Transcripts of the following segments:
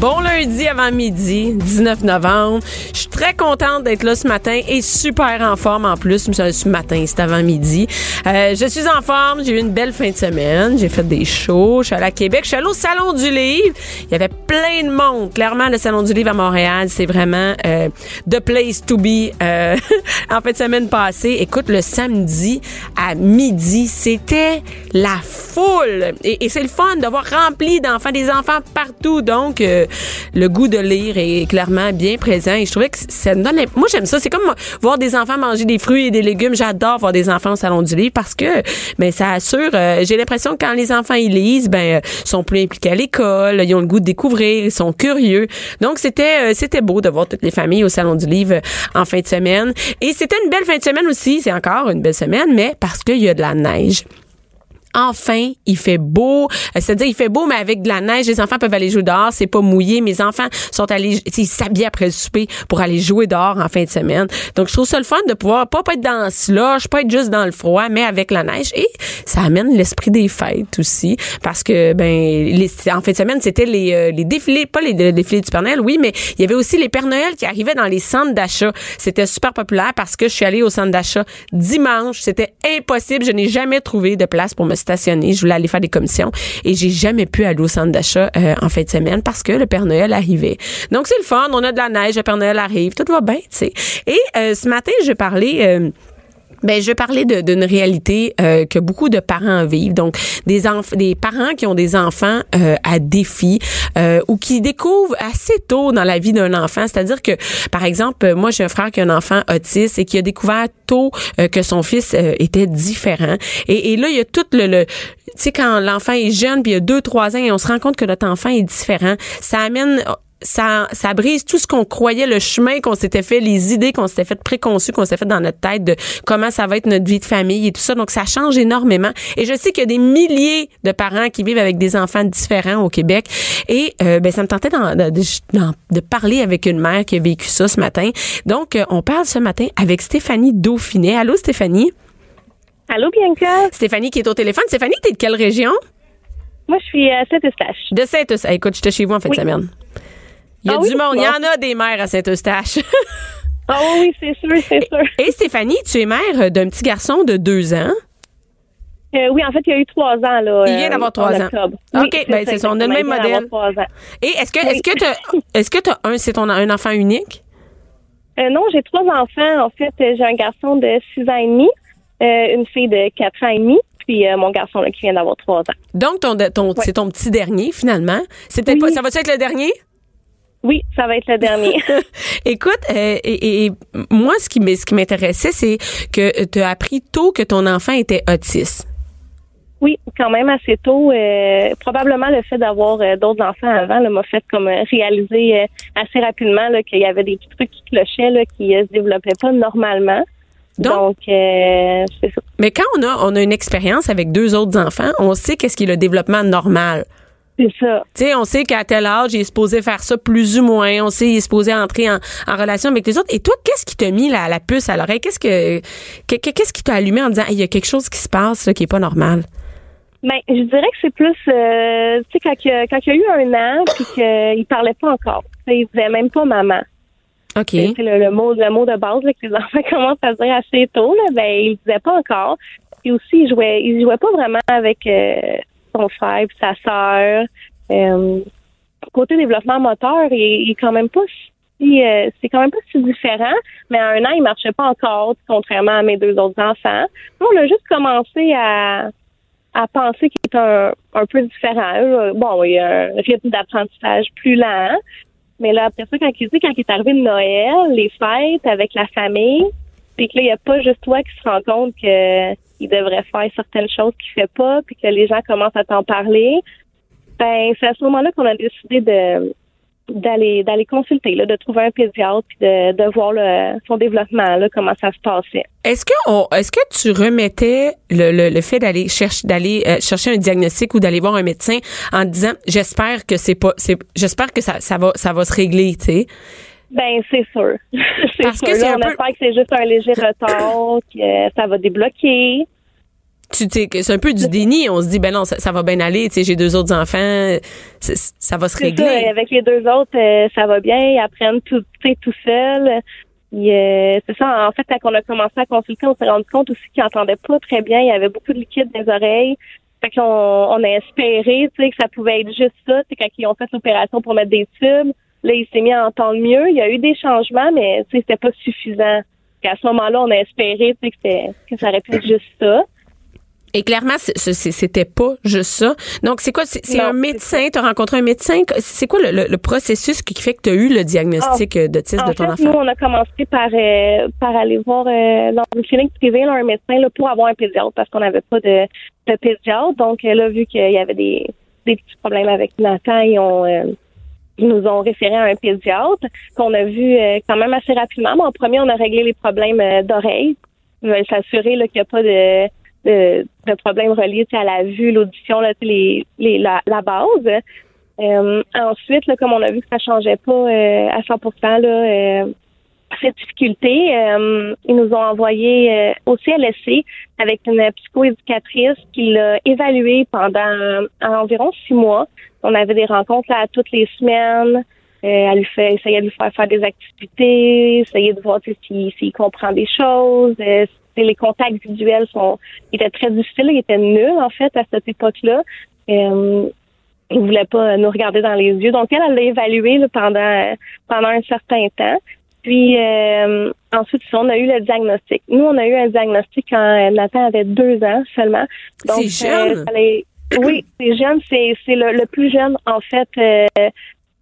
Bon lundi avant midi, 19 novembre. Je suis très contente d'être là ce matin et super en forme en plus. Ce matin, c'est avant midi. Euh, je suis en forme. J'ai eu une belle fin de semaine. J'ai fait des shows. Je suis allée à Québec. Je suis allée au Salon du Livre. Il y avait plein de monde. Clairement, le Salon du Livre à Montréal, c'est vraiment euh, the place to be euh, en fin de semaine passée. Écoute, le samedi à midi, c'était la foule. Et, c'est le fun de voir rempli d'enfants, des enfants partout. Donc, euh, le goût de lire est clairement bien présent. Et je trouvais que ça me donne. Moi, j'aime ça. C'est comme voir des enfants manger des fruits et des légumes. J'adore voir des enfants au salon du livre parce que, ben, ça assure. Euh, j'ai l'impression que quand les enfants ils lisent, ben, euh, sont plus impliqués à l'école. Ils ont le goût de découvrir. Ils sont curieux. Donc, c'était, euh, c'était beau de voir toutes les familles au salon du livre en fin de semaine. Et c'était une belle fin de semaine aussi. C'est encore une belle semaine, mais parce qu'il y a de la neige enfin, il fait beau. Euh, c'est-à-dire, il fait beau, mais avec de la neige, les enfants peuvent aller jouer dehors. C'est pas mouillé. Mes enfants sont allés, ils s'habillent après le souper pour aller jouer dehors en fin de semaine. Donc, je trouve ça le fun de pouvoir pas, être dans le slush, pas être juste dans le froid, mais avec la neige. Ça amène l'esprit des fêtes aussi. Parce que, ben, les, en fin de semaine, c'était les, euh, les défilés, pas les, défilés du Père Noël, oui, mais il y avait aussi les Pères Noël qui arrivaient dans les centres d'achat. C'était super populaire parce que je suis allée au centre d'achat dimanche. C'était impossible. Je n'ai jamais trouvé de place pour me stationner. Je voulais aller faire des commissions et j'ai jamais pu aller au centre d'achat euh, en fin de semaine parce que le Père Noël arrivait. Donc c'est le fun, on a de la neige, le Père Noël arrive, tout va bien, tu sais. Et euh, ce matin, je parlais euh, ben, je parler d'une réalité euh, que beaucoup de parents vivent. Donc, des des parents qui ont des enfants euh, à défi euh, ou qui découvrent assez tôt dans la vie d'un enfant. C'est-à-dire que, par exemple, moi, j'ai un frère qui a un enfant autiste et qui a découvert tôt que son fils était différent. Et, et, là, il y a tout le, le tu sais, quand l'enfant est jeune, puis il y a deux, trois ans, et on se rend compte que notre enfant est différent, ça amène ça, ça brise tout ce qu'on croyait, le chemin qu'on s'était fait, les idées qu'on s'était fait préconçues, qu'on s'était fait dans notre tête de comment ça va être notre vie de famille et tout ça. Donc, ça change énormément. Et je sais qu'il y a des milliers de parents qui vivent avec des enfants différents au Québec. Et euh, ben, ça me tentait de, de, parler avec une mère qui a vécu ça ce matin. Donc, euh, on parle ce matin avec Stéphanie Dauphinet. Allô, Stéphanie? Allô, Bianca? Stéphanie qui est au téléphone. Stéphanie, t'es de quelle région? Moi, je suis à Saint-Eustache. De Saint-Eustache. Écoute, j'étais chez vous en fin de semaine. Il y a ah du monde. Il y en a des mères à Saint-Eustache. ah oui, c'est sûr, c'est sûr. Et Stéphanie, tu es mère d'un petit garçon de deux ans. Euh, oui, en fait, il y a eu trois ans. Là, il vient d'avoir euh, trois ans. OK, ben, c'est ça. On a le même modèle. Et est-ce que est-ce que tu est-ce que tu un c'est ton un enfant unique? Euh, Non, j'ai trois enfants. En fait, j'ai un garçon de six ans et demi, une fille de quatre ans et demi, puis mon garçon là, qui vient d'avoir trois ans. Donc ton, ton c'est ton petit dernier finalement. C'était pas ça va être le dernier? Oui, ça va être le dernier. Écoute, euh, et, moi, ce qui m'intéressait, c'est que tu as appris tôt que ton enfant était autiste. Oui, quand même assez tôt. Euh, probablement le fait d'avoir euh, d'autres enfants avant m'a fait comme réaliser assez rapidement qu'il y avait des petits trucs qui clochaient là, qui se développaient pas normalement. Donc, c'est ça. Mais quand on a on a une expérience avec deux autres enfants, on sait qu'est-ce qui est le développement normal. C'est ça. Tu sais, on sait qu'à tel âge, il est supposé faire ça plus ou moins. On sait qu'il est supposé entrer en, relation avec les autres. Et toi, qu'est-ce qui t'a mis la, la puce à l'oreille? Qu'est-ce que qu'est-ce qui t'a allumé en disant il y a quelque chose qui se passe qui est pas normal? Ben, je dirais que c'est plus euh, tu sais quand il, quand il y a eu un an puis qu'il parlait pas encore. Il disait même pas maman. OK. C'est le, mot le mot de base là, que les enfants commencent à dire assez tôt là, ben il disait pas encore. Et aussi il jouait il jouait pas vraiment avec euh, son frère puis sa sœur. Euh, côté développement moteur, il, est quand même pas si euh, c'est quand même pas si différent, mais à un an, il marchait pas encore, contrairement à mes deux autres enfants. on a juste commencé à, à penser qu'il est un, un peu différent. Bon, il y a un rythme d'apprentissage plus lent, mais là, après ça, quand il quand il est arrivé Noël, les fêtes avec la famille, puis que là, il n'y a pas juste toi qui se rend compte que il devrait faire certaines choses qu'il fait pas, puis que les gens commencent à t'en parler, ben c'est à ce moment-là qu'on a décidé de d'aller d'aller consulter, là, de trouver un pédiatre puis de, de voir le, son développement, là, comment ça se passait. Est-ce que est-ce que tu remettais le, le, le fait d'aller chercher d'aller euh, chercher un diagnostic ou d'aller voir un médecin en disant j'espère que c'est pas c'est j'espère que ça ça va ça va se régler, tu sais? Ben c'est sûr. c'est Parce sûr. que c'est Là, on peu- espère que c'est juste un léger retard, que ça va débloquer. Tu sais que c'est un peu du déni, on se dit ben non ça, ça va bien aller, tu sais j'ai deux autres enfants, c'est- ça va se C'est régler. ça, avec les deux autres, euh, ça va bien, ils apprennent tout, tout seuls. Puis, euh, c'est ça, en fait, quand on a commencé à consulter, on s'est rendu compte aussi qu'ils n'entendaient pas très bien. Il y avait beaucoup de liquide dans les oreilles. Fait qu'on on a espéré, tu sais, que ça pouvait être juste ça. C'est quand ils ont fait l'opération pour mettre des tubes. Là, il s'est mis à entendre mieux. Il y a eu des changements, mais c'était pas suffisant. Puis à ce moment-là, on a espéré, que, que ça aurait pu être juste ça. Et clairement, c'était pas juste ça. Donc, c'est quoi? C'est un médecin, tu as rencontré un médecin? C'est quoi le, le- le processus qui fait que tu as eu le diagnostic euh, d'autisme de ton fait, nous, enfant? on a commencé par euh, par aller voir euh, dans une clinique privée là, un médecin là, pour avoir un pédiatre parce qu'on n'avait pas de, de pédiatre. Donc là, vu qu'il y avait des, des petits problèmes avec Nathan, ils ont euh, ils nous ont référé à un pédiatre qu'on a vu euh, quand même assez rapidement. Mais en premier, on a réglé les problèmes euh, d'oreille. On va s'assurer qu'il n'y a pas de, de, de reliés à la vue, l'audition, les, la, la base. Euh, ensuite, comme on a vu que ça changeait pas à 100 là, euh, cette difficulté, ils nous ont envoyé au CLSC avec une psychoéducatrice qui l'a évalué pendant environ six mois. On avait des rencontres là, toutes les semaines. Euh, elle lui fait, essayait de lui faire faire des activités, essayait de voir tu sais, s'il s'il comprend des choses. Euh, les contacts visuels sont étaient très difficiles, ils étaient nuls en fait à cette époque-là. Euh, il voulait pas nous regarder dans les yeux. Donc elle, elle l'a évalué là, pendant pendant un certain temps. Puis euh, ensuite, on a eu le diagnostic. Nous, on a eu un diagnostic quand euh, Nathan avait deux ans seulement. Donc, C'est jeune. euh, oui, c'est jeune. C'est c'est le, le plus jeune en fait. euh,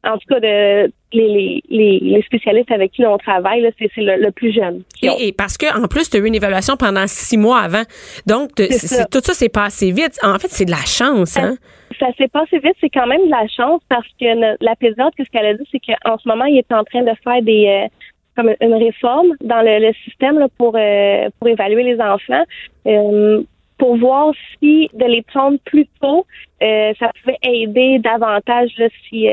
en tout cas, de les, les, les, spécialistes avec qui on travaille, là, c'est c'est le, le plus jeune. Et, et parce que en plus, tu as eu une évaluation pendant six mois avant. Donc, ça. tout ça, c'est passé vite. En fait, c'est de la chance, hein? ça s'est passé vite, c'est quand même de la chance parce que no- la pédiatre, ce qu'elle a dit, c'est qu'en ce moment, il est en train de faire des euh, comme une réforme dans le, le système là, pour euh, pour évaluer les enfants. euh, pour voir si de les prendre plus tôt, euh, ça pouvait aider davantage là, si, euh,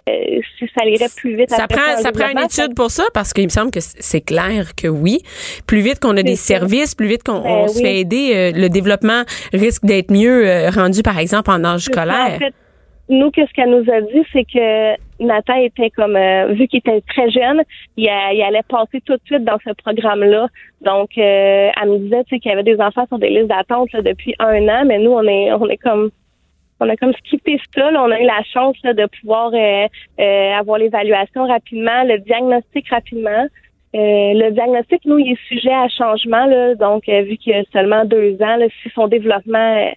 si ça irait plus vite. Ça prend, ça prend une étude pour ça parce qu'il me semble que c'est clair que oui. Plus vite qu'on a des ça. services, plus vite qu'on Ben se fait aider, euh, le développement risque d'être mieux euh, rendu, par exemple, en âge scolaire. En fait, nous, qu'est-ce qu'elle nous a dit, c'est que Nathan était comme, euh, vu qu'il était très jeune, il, a- il allait passer tout de suite dans ce programme-là. Donc, euh, elle me disait, qu'il y avait des enfants sur des listes d'attente depuis un an, mais nous, on est, on est comme, on a comme skippé ça. là. On a eu la chance là, de pouvoir euh, euh, avoir l'évaluation rapidement, le diagnostic rapidement. Euh, le diagnostic, nous, il est sujet à changement, là, donc euh, vu qu'il y a seulement deux ans, là, si son développement euh,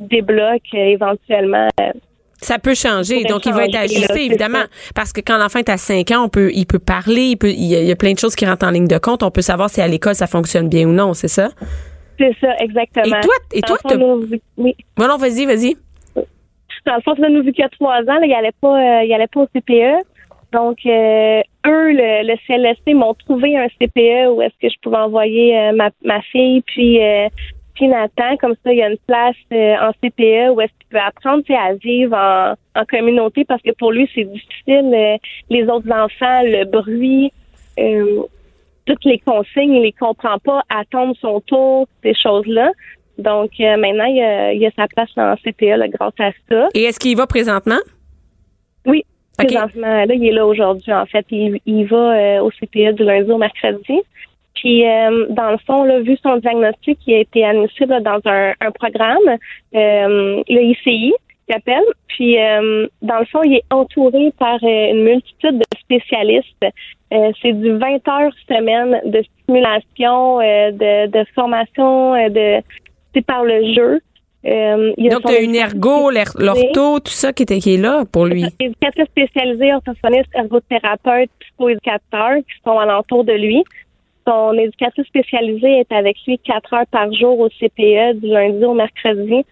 débloque euh, éventuellement, euh, Ça peut changer, donc il va être ajusté évidemment, parce que quand l'enfant est à 5 ans, on peut, il peut parler, il peut, il y, a, plein de choses qui rentrent en ligne de compte. On peut savoir si à l'école ça fonctionne bien ou non, c'est ça? C'est ça, exactement. Et toi, et toi, fond, nous, oui. Bon, non, vas-y, vas-y. Dans le fond, là, nous, vu qu'il y a trois ans, là, il allait pas, euh, il allait pas au CPE. Donc, euh, eux, le, le CLSC m'ont trouvé un CPE où est-ce que je pouvais envoyer euh, ma, ma fille, puis, Nathan. Comme ça, il y a une place euh, en CPE où est-ce qu'il peut apprendre à vivre en, en communauté parce que pour lui, c'est difficile. euh, les autres enfants, le bruit, euh, toutes les consignes, il les comprend pas, attendre son tour, ces choses-là. Donc, euh, maintenant, il y, a, il y a sa place en CPE là, grâce à ça. Et est-ce qu'il y va présentement? Oui. Présentement, là, il est là aujourd'hui, en fait. Il, il va euh, au CPE du lundi au mercredi. Puis, euh, dans le fond, là, vu son diagnostic, il a été admissible dans un, un programme, euh, le ICI, qui appelle. Puis, euh, dans le fond, il est entouré par euh, une multitude de spécialistes. Euh, c'est du 20 heures semaine de stimulation, euh, de, de formation, euh, de c'est par le jeu. Euh, il y a Donc, tu as une ergo, l'ortho, tout ça qui, était, qui est là pour lui. éducatrice spécialisée, orthophoniste, ergothérapeute, psychoéducateur qui sont alentour de lui. Son éducatrice spécialisée est avec lui quatre heures par jour au CPE du lundi au mercredi.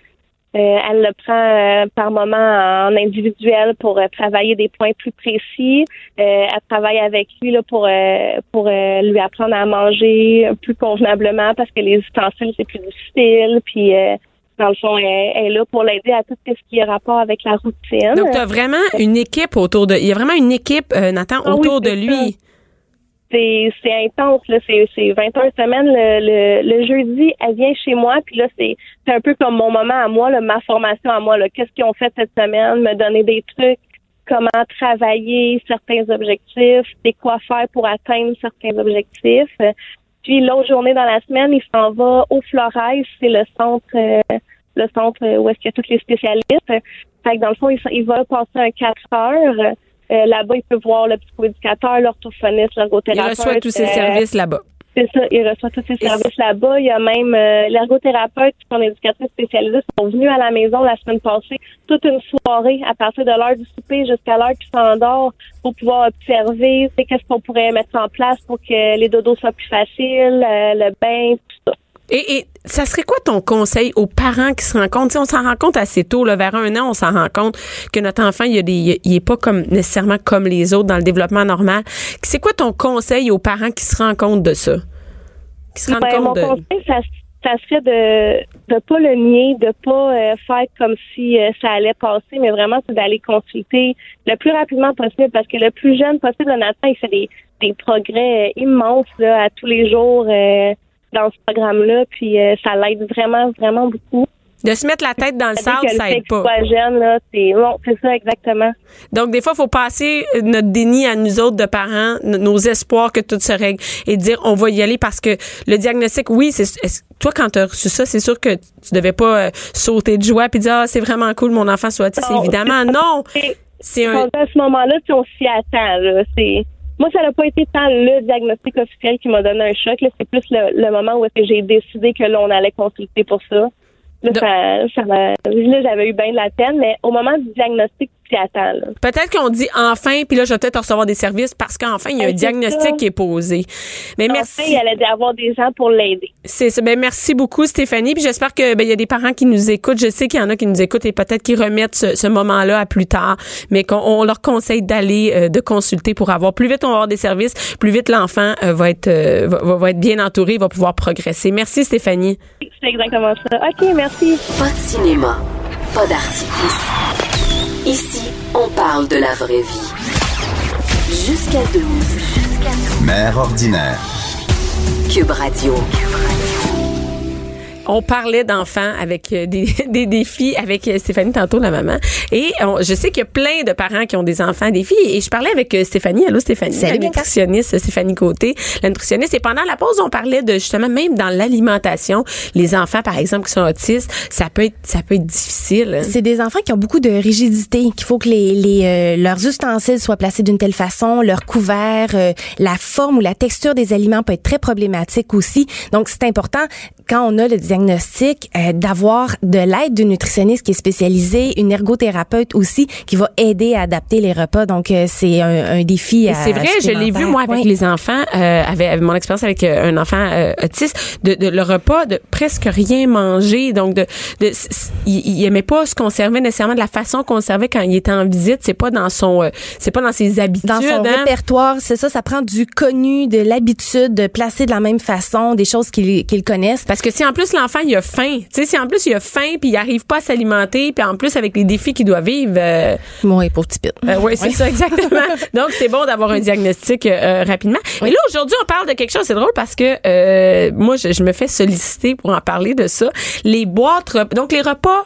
Euh, elle le prend euh, par moment en individuel pour euh, travailler des points plus précis. elle travaille avec lui là, pour pour lui apprendre à manger plus convenablement parce que les ustensiles c'est plus difficile. Puis dans le fond, elle, est là pour l'aider à tout ce qui a rapport avec la routine. Donc, tu as vraiment une équipe autour de... Il y a vraiment une équipe, Nathan, ah autour de lui c'est intense là. C'est c'est 21 semaines le, le, jeudi elle vient chez moi puis là c'est c'est un peu comme mon moment à moi là, ma formation à moi qu'est-ce qu'ils ont fait cette semaine? Me donner des trucs comment travailler certains objectifs et quoi faire pour atteindre certains objectifs. Puis l'autre journée dans la semaine il s'en va au Flores c'est le centre euh, le centre où est-ce qu'il y a tous les spécialistes. Fait que dans le fond il, il va passer un 4 heures euh, là-bas, il peut voir le psychoéducateur, l'orthophoniste, l'ergothérapeute. Il reçoit tous ses euh, services là-bas. C'est ça, il reçoit tous ses services là-bas. Il y a même euh, l'ergothérapeute et son éducatrice spécialisée sont venus à la maison la semaine passée, toute une soirée, à partir de l'heure du souper jusqu'à l'heure qu'il s'endort, pour pouvoir observer qu'est-ce qu'on pourrait mettre en place pour que les dodos soient plus faciles, le bain, tout ça. Et, ça serait quoi ton conseil aux parents qui se rendent compte? on s'en rend compte assez tôt, là, vers un an, on s'en rend compte que notre enfant, il, a des, il est pas comme nécessairement comme les autres dans le développement normal. C'est quoi ton conseil aux parents qui se rendent compte de ça? Qui se rendent ben, compte mon conseil, ça, ça serait de ne pas le nier, de pas euh, faire comme si euh, ça allait passer, mais vraiment c'est d'aller consulter le plus rapidement possible parce que le plus jeune possible, Nathan, il fait des, des progrès immenses là, à tous les jours dans ce programme-là, puis euh, ça l'aide vraiment, vraiment beaucoup. De se mettre la tête dans le sable, ça aide pas. jeune, là, c'est bon, c'est ça exactement. Donc des fois, il faut passer notre déni à nous autres de parents, nos espoirs que tout se règle et dire on va y aller parce que le diagnostic, oui, c'est toi quand tu as reçu ça, c'est sûr que tu devais pas euh, sauter de joie puis dire ah c'est vraiment cool mon enfant soit autiste. Évidemment non. C'est un. À ce moment-là, si on s'y attend, là, c'est moi, ça n'a pas été tant le diagnostic officiel qui m'a donné un choc. C'est plus le, moment où j'ai décidé que l'on allait consulter pour ça. Là, ça, là j'avais eu bien de la peine, mais au moment du diagnostic, Peut-être qu'on dit enfin, puis là, je vais peut-être recevoir des services parce qu'enfin, il y a un diagnostic qui est posé. Mais merci. il allait y avoir des gens pour l'aider. C'est ça. Ben, merci beaucoup, Stéphanie. Puis j'espère que, ben, il y a des parents qui nous écoutent. Je sais qu'il y en a qui nous écoutent et peut-être qui remettent ce, moment-là à plus tard, mais qu'on leur conseille d'aller, euh, de consulter pour avoir. Plus vite on va avoir des services, plus vite l'enfant euh, va être, euh, va, va, être bien entouré, va pouvoir progresser. Merci, Stéphanie. C'est exactement ça. OK, merci. Pas de cinéma, pas d'artifice. Ici, on parle de la vraie vie. Jusqu'à 12. Mère ordinaire. Cube Radio. On parlait d'enfants avec euh, des, des, défis avec euh, Stéphanie tantôt, la maman. Et je sais qu'il y a plein de parents qui ont des enfants des filles. Et je parlais avec euh, Stéphanie. Allô, Stéphanie? Salut, la nutritionniste Stéphanie Côté, la nutritionniste. Et pendant la pause, on parlait de justement, même dans l'alimentation, les enfants, par exemple, qui sont autistes, ça peut être, ça peut être difficile. C'est des enfants qui ont beaucoup de rigidité, qu'il faut que les, les leurs ustensiles soient placés d'une telle façon, leur couvert, la forme ou la texture des aliments peut être très problématique aussi. Donc, c'est important quand on a le diagnostic, euh, d'avoir de l'aide d'une nutritionniste qui est spécialisée, une ergothérapeute aussi qui va aider à adapter les repas. Donc euh, c'est un, un, défi. C'est vrai, je l'ai vu moi avec les enfants, euh, avec, mon expérience avec euh, un enfant autiste, de, de, le repas de presque rien manger. Donc de, de il, il, aimait pas se conserver nécessairement de la façon qu'on servait quand il était en visite. C'est pas dans son, c'est pas dans ses habitudes. Dans son hein. répertoire, c'est ça. Ça prend du connu, de l'habitude, de placer de la même façon, des choses qu'ils qu'ils connaissent. Parce que si en plus l'enfant il a faim, tu sais, si en plus il a faim puis il arrive pas à s'alimenter, puis en plus avec les défis qu'il doit vivre. Euh, oui, pour petit euh, oui, c'est ça exactement. Donc c'est bon d'avoir un diagnostic euh, rapidement. Et là aujourd'hui on parle de quelque chose, c'est drôle parce que euh, moi je, je, me fais solliciter pour en parler de ça. Les boîtes, donc les repas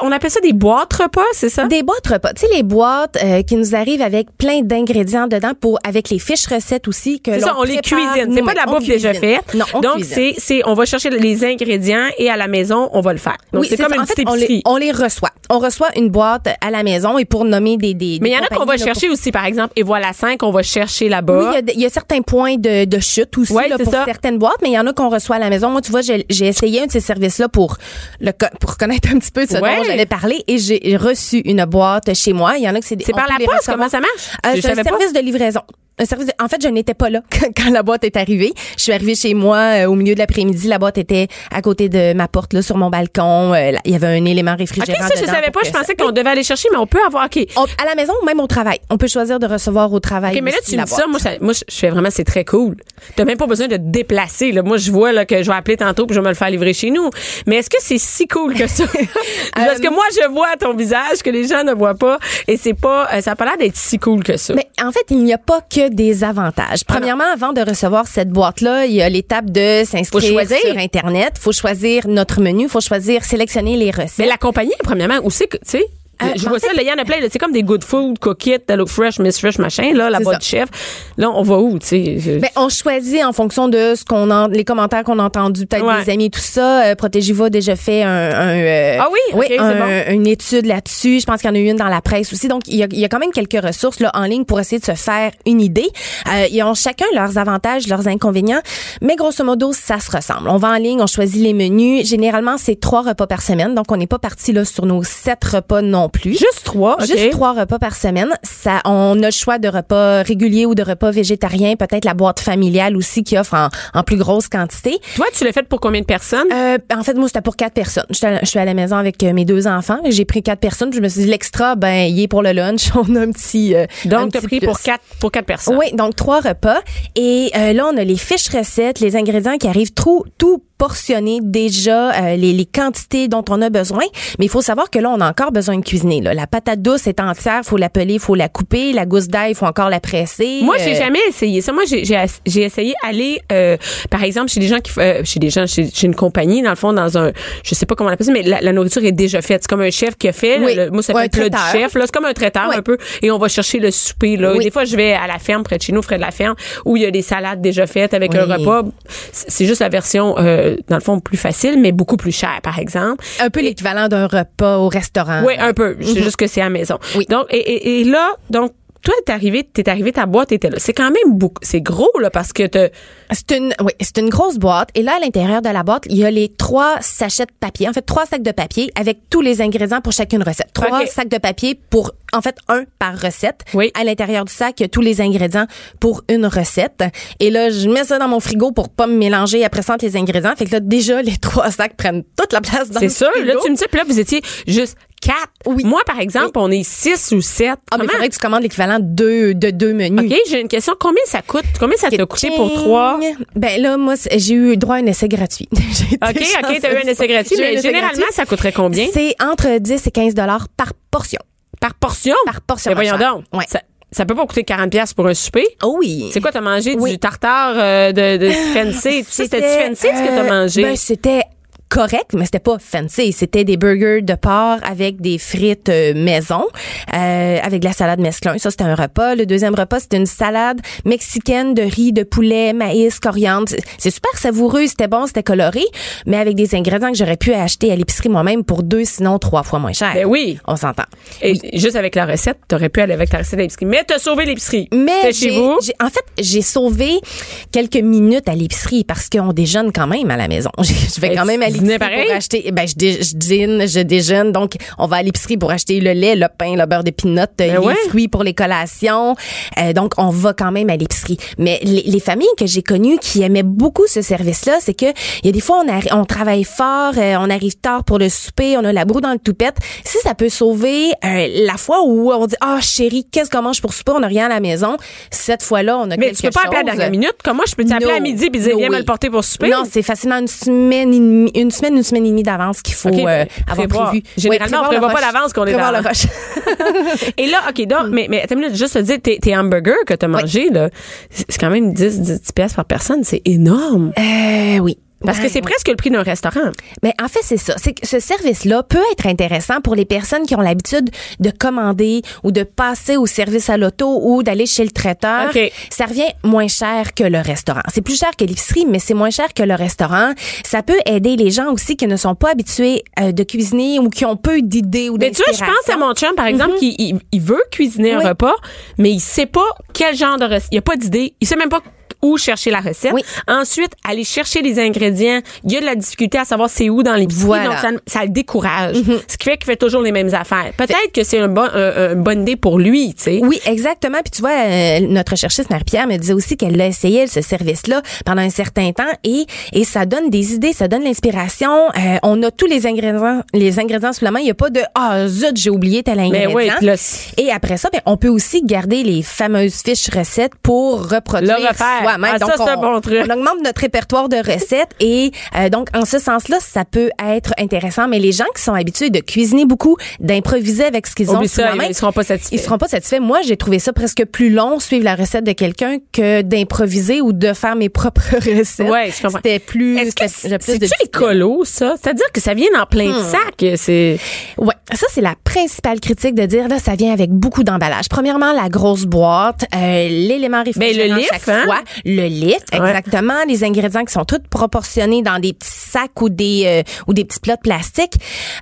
on appelle ça des boîtes repas, c'est ça? Des boîtes repas. Tu sais, les boîtes euh, qui nous arrivent avec plein d'ingrédients dedans pour avec les fiches recettes aussi que C'est ça, on les cuisine. C'est pas de la bouffe déjà faite. Non, on Donc c'est c'est on va chercher les ingrédients et à la maison on va le faire. Donc c'est comme une petite on les, on les reçoit. On reçoit une boîte à la maison et pour nommer des des. Mais il y en a qu'on va chercher aussi, par exemple. Et voilà 5, on va chercher là-bas. Oui, il y, a certains points de, de chute aussi là, pour certaines boîtes, mais il y en a qu'on reçoit à la maison. Moi, tu vois, j'ai essayé un de ces services-là pour le pour connaître un petit peu ce dont j'allais parler et j'ai reçu une boîte chez moi. Il y en a que c'est C'est par la poste, comment ça marche? Euh, c'est un service de livraison. Un service. de- En fait, je n'étais pas là quand la boîte est arrivée. Je suis arrivée chez moi euh, au milieu de l'après-midi. La boîte était à côté de ma porte, là, sur mon balcon. Euh, là, Il y avait un élément OK, réfrigérant ça, je savais pas. Je pensais qu'on devait aller chercher, mais on peut avoir. OK. On- à la maison ou même au travail. On peut choisir de recevoir au travail. OK, mais là, tu me dis ça, moi, ça- moi, je fais vraiment, c'est très cool. T'as même pas besoin de te déplacer, là. Moi, je vois, là, que je vais appeler tantôt puis je vais me le faire livrer chez nous. Mais est-ce que c'est si cool que ça? Parce que moi, je vois ton visage que les gens ne voient pas et c'est pas, euh, ça a pas l'air d'être si cool que ça. Mais en fait, il n'y a pas que des avantages. Ah Premièrement, avant de recevoir cette boîte-là, il y a l'étape de s'inscrire sur Internet. faut choisir notre menu. faut choisir, sélectionner les recettes. Mais la compagnie, premièrement, où c'est que, tu sais, je en vois ça, il y en a plein, c'est comme des good food, cook it, Hello Fresh, Miss Fresh, machin, là, la boîte chef. Là, on va où, tu sais? je- Ben, on choisit en fonction de ce qu'on a, les commentaires qu'on a entendus, peut-être Ouais. des amis, tout ça. Euh, Protégez-vous a déjà fait un, un, euh, Ah oui? Ok, c'est un- bon. une étude là-dessus. Je pense qu'il y en a eu une dans la presse aussi. Donc, il y a, il y a quand même quelques ressources là en ligne pour essayer de se faire une idée. Euh, ils ont chacun leurs avantages, leurs inconvénients, mais grosso modo, ça se ressemble. On va en ligne, on choisit les menus. Généralement, c'est trois repas par semaine, donc on n'est pas parti là sur nos sept repas non plus. Juste trois. Juste trois repas par semaine. Ça, on a le choix de repas réguliers ou de repas végétariens. Peut-être la boîte familiale aussi qui offre en, en plus grosse quantité. Toi, tu l'as fait pour combien de personnes? Euh, en fait, moi, c'était pour quatre personnes. Je suis à- la maison avec euh, mes deux enfants. J'ai pris quatre personnes. puis Je me suis dit, l'extra, ben, il est pour le lunch. On a un petit. euh, Donc, tu as pris plus. pour quatre, pour quatre personnes. Oui, donc trois repas. Et euh, là, on a les fiches recettes, les ingrédients qui arrivent tout, tout portionné déjà, euh, les, les quantités dont on a besoin. Mais il faut savoir que là, on a encore besoin de cuisiner. Là. La patate douce est entière, faut la peler, faut la couper. La gousse d'ail, faut encore la presser. Moi, j'ai Euh, jamais essayé ça. Moi, j'ai- essayé aller, euh, par exemple, chez des gens qui, euh, chez des gens, chez, chez une compagnie, dans le fond, dans un, je sais pas comment on appelle ça, mais la, la nourriture est déjà faite. C'est comme un chef qui a fait. Oui. le- moi, ça Ouais, fait le plat du chef. Là, c'est comme un traiteur Oui. un peu, et on va chercher le souper. Là. Oui. Des fois, je vais à la ferme près de chez nous, près de la ferme, où il y a des salades déjà faites avec un repas. C'est c'est juste la version, euh, dans le fond, plus facile, mais beaucoup plus chère, par exemple. un peu l'équivalent d'un repas au restaurant. Oui, un peu. C'est juste que c'est à la maison. Oui. Donc, et, et, et là, donc, toi, t'es arrivé, t'es arrivé, ta boîte était là. C'est quand même beaucoup, c'est gros, là, parce que t'as, C'est une, oui, c'est une grosse boîte. Et là, à l'intérieur de la boîte, il y a les trois sachets de papier. En fait, trois sacs de papier avec tous les ingrédients pour chacune recette. Trois sacs de papier pour, en fait, un par recette. Oui. À l'intérieur du sac, il y a tous les ingrédients pour une recette. Et là, je mets ça dans mon frigo pour pas me mélanger après ça les ingrédients. Fait que là, déjà, les trois sacs prennent toute la place dans c'est sûr. frigo. Là, tu me dis, puis là, vous étiez juste quatre. Oui. Moi, par exemple, on est six ou sept. Ah, mais faudrait que tu commandes l'équivalent de deux, de deux menus. OK, j'ai une question. Combien ça coûte? Combien ça t'a coûté pour trois? Ben là, moi, j'ai eu droit à un essai gratuit. OK, OK, t'as eu un essai gratuit, mais généralement, gratuit. ça coûterait combien? C'est entre 10 et 15 dollars par portion. Par portion? Par portion, Mais voyons donc. Ouais. Ça, ça peut pas coûter 40$ piastres pour un souper? Oh oui. C'est quoi, t'as mangé Oui. du tartare euh, de, de fancy? Tout ça, C'était-tu fancy ce que t'as euh, mangé? Ben, c'était correct, mais c'était pas fancy. C'était des burgers de porc avec des frites euh, maison, euh, avec de la salade mesclun. Ça, c'était un repas. Le deuxième repas, c'était une salade mexicaine de riz, de poulet, maïs, coriandre. C'est- super savoureux, c'était bon, c'était coloré, mais avec des ingrédients que j'aurais pu acheter à l'épicerie moi-même pour deux, sinon trois fois moins cher. Ben oui. On s'entend. Et juste avec la recette, t'aurais pu aller avec ta recette à l'épicerie. Mais t'as sauvé l'épicerie. Mais chez vous. en fait, j'ai sauvé quelques minutes à l'épicerie parce qu'on déjeune quand même à la maison. Je vais quand même à dînais l'épicerie pareil? pour acheter. Ben, je, dé- je dîne, je déjeune. Donc, on va à l'épicerie pour acheter le lait, le pain, le beurre de pinot, les ouais. fruits pour les collations. Euh, donc, on va quand même à l'épicerie. Mais les, les familles que j'ai connues qui aimaient beaucoup ce service-là, c'est que il y a des fois, on, arri- on travaille fort, euh, on arrive tard pour le souper, on a la broue dans le toupette. Si ça peut sauver euh, la fois où on dit, ah, chérie, qu'est-ce qu'on mange pour souper? On n'a rien à la maison. Cette fois-là, on a Mais quelque tu peux pas appeler à la dernière minute? Comment je peux t'appeler No. à midi puis dire No viens me le porter pour souper? Non, c'est facilement une semaine, demie- une semaine, une semaine et demie d'avance qu'il faut OK, euh, avoir prévoir. prévu. Généralement, on Ouais, prévoit pas rush. d'avance qu'on est dans- le rush. Et là, OK, donc, mais, mais attends une minute, juste te dire, tes, tes hamburgers que t'as mangé, là, c'est quand même 10, 10 pièces par personne. C'est énorme. Euh, oui. Parce que c'est ouais. presque le prix d'un restaurant. Mais en fait, c'est ça. C'est que ce service-là peut être intéressant pour les personnes qui ont l'habitude de commander ou de passer au service à l'auto ou d'aller chez le traiteur. OK. Ça revient moins cher que le restaurant. C'est plus cher que l'épicerie, mais c'est moins cher que le restaurant. Ça peut aider les gens aussi qui ne sont pas habitués euh, de cuisiner ou qui ont peu d'idées ou Mais tu vois, je pense à mon chum, par exemple, qui il, il veut cuisiner Mhm. Oui. un repas, mais il sait pas quel genre de. Il a pas d'idée. Il sait même pas où chercher la recette. Oui. Ensuite, aller chercher les ingrédients. Il y a de la difficulté à savoir c'est où dans les Voilà. donc ça, ça le décourage. Ce qui fait qu'il fait toujours les mêmes affaires. Peut-être que c'est un bon, un- une bonne idée pour lui, tu sais. Oui, exactement. Puis tu vois, euh, notre chercheuse Marie-Pierre me disait aussi qu'elle l'a essayé, ce service-là, pendant un certain temps et, et ça donne des idées, ça donne l'inspiration. Euh, on a tous les ingrédients, les ingrédients sous la main. Il n'y a pas de « Ah, zut, j'ai oublié tel ingrédient. oui, là, et après ça, ben, on peut aussi garder les fameuses fiches recettes pour reproduire Le Ah, ça, Donc, c'est un on- bon truc. On augmente notre répertoire de recettes et euh, donc, en ce sens-là, ça peut être intéressant. Mais les gens qui sont habitués de cuisiner beaucoup, d'improviser avec ce qu'ils ont Oublie sous la ça, main, ils seront pas satisfaits. ils seront pas satisfaits. Moi, j'ai trouvé ça presque plus long suivre la recette de quelqu'un que d'improviser ou de faire mes propres recettes. Ouais, je comprends. C'était plus, c'est-tu discipline. écolo, ça? C'est-à-dire que ça vient en plein Hmm. sac. C'est, Ouais, ça c'est la principale critique de dire là ça vient avec beaucoup d'emballage. Premièrement la grosse boîte, euh, l'élément réfrigérant Ben, le chaque lift, hein? fois, le Ouais. exactement, les ingrédients qui sont tous proportionnés dans des petits sacs ou des euh, ou des petits plats de plastique.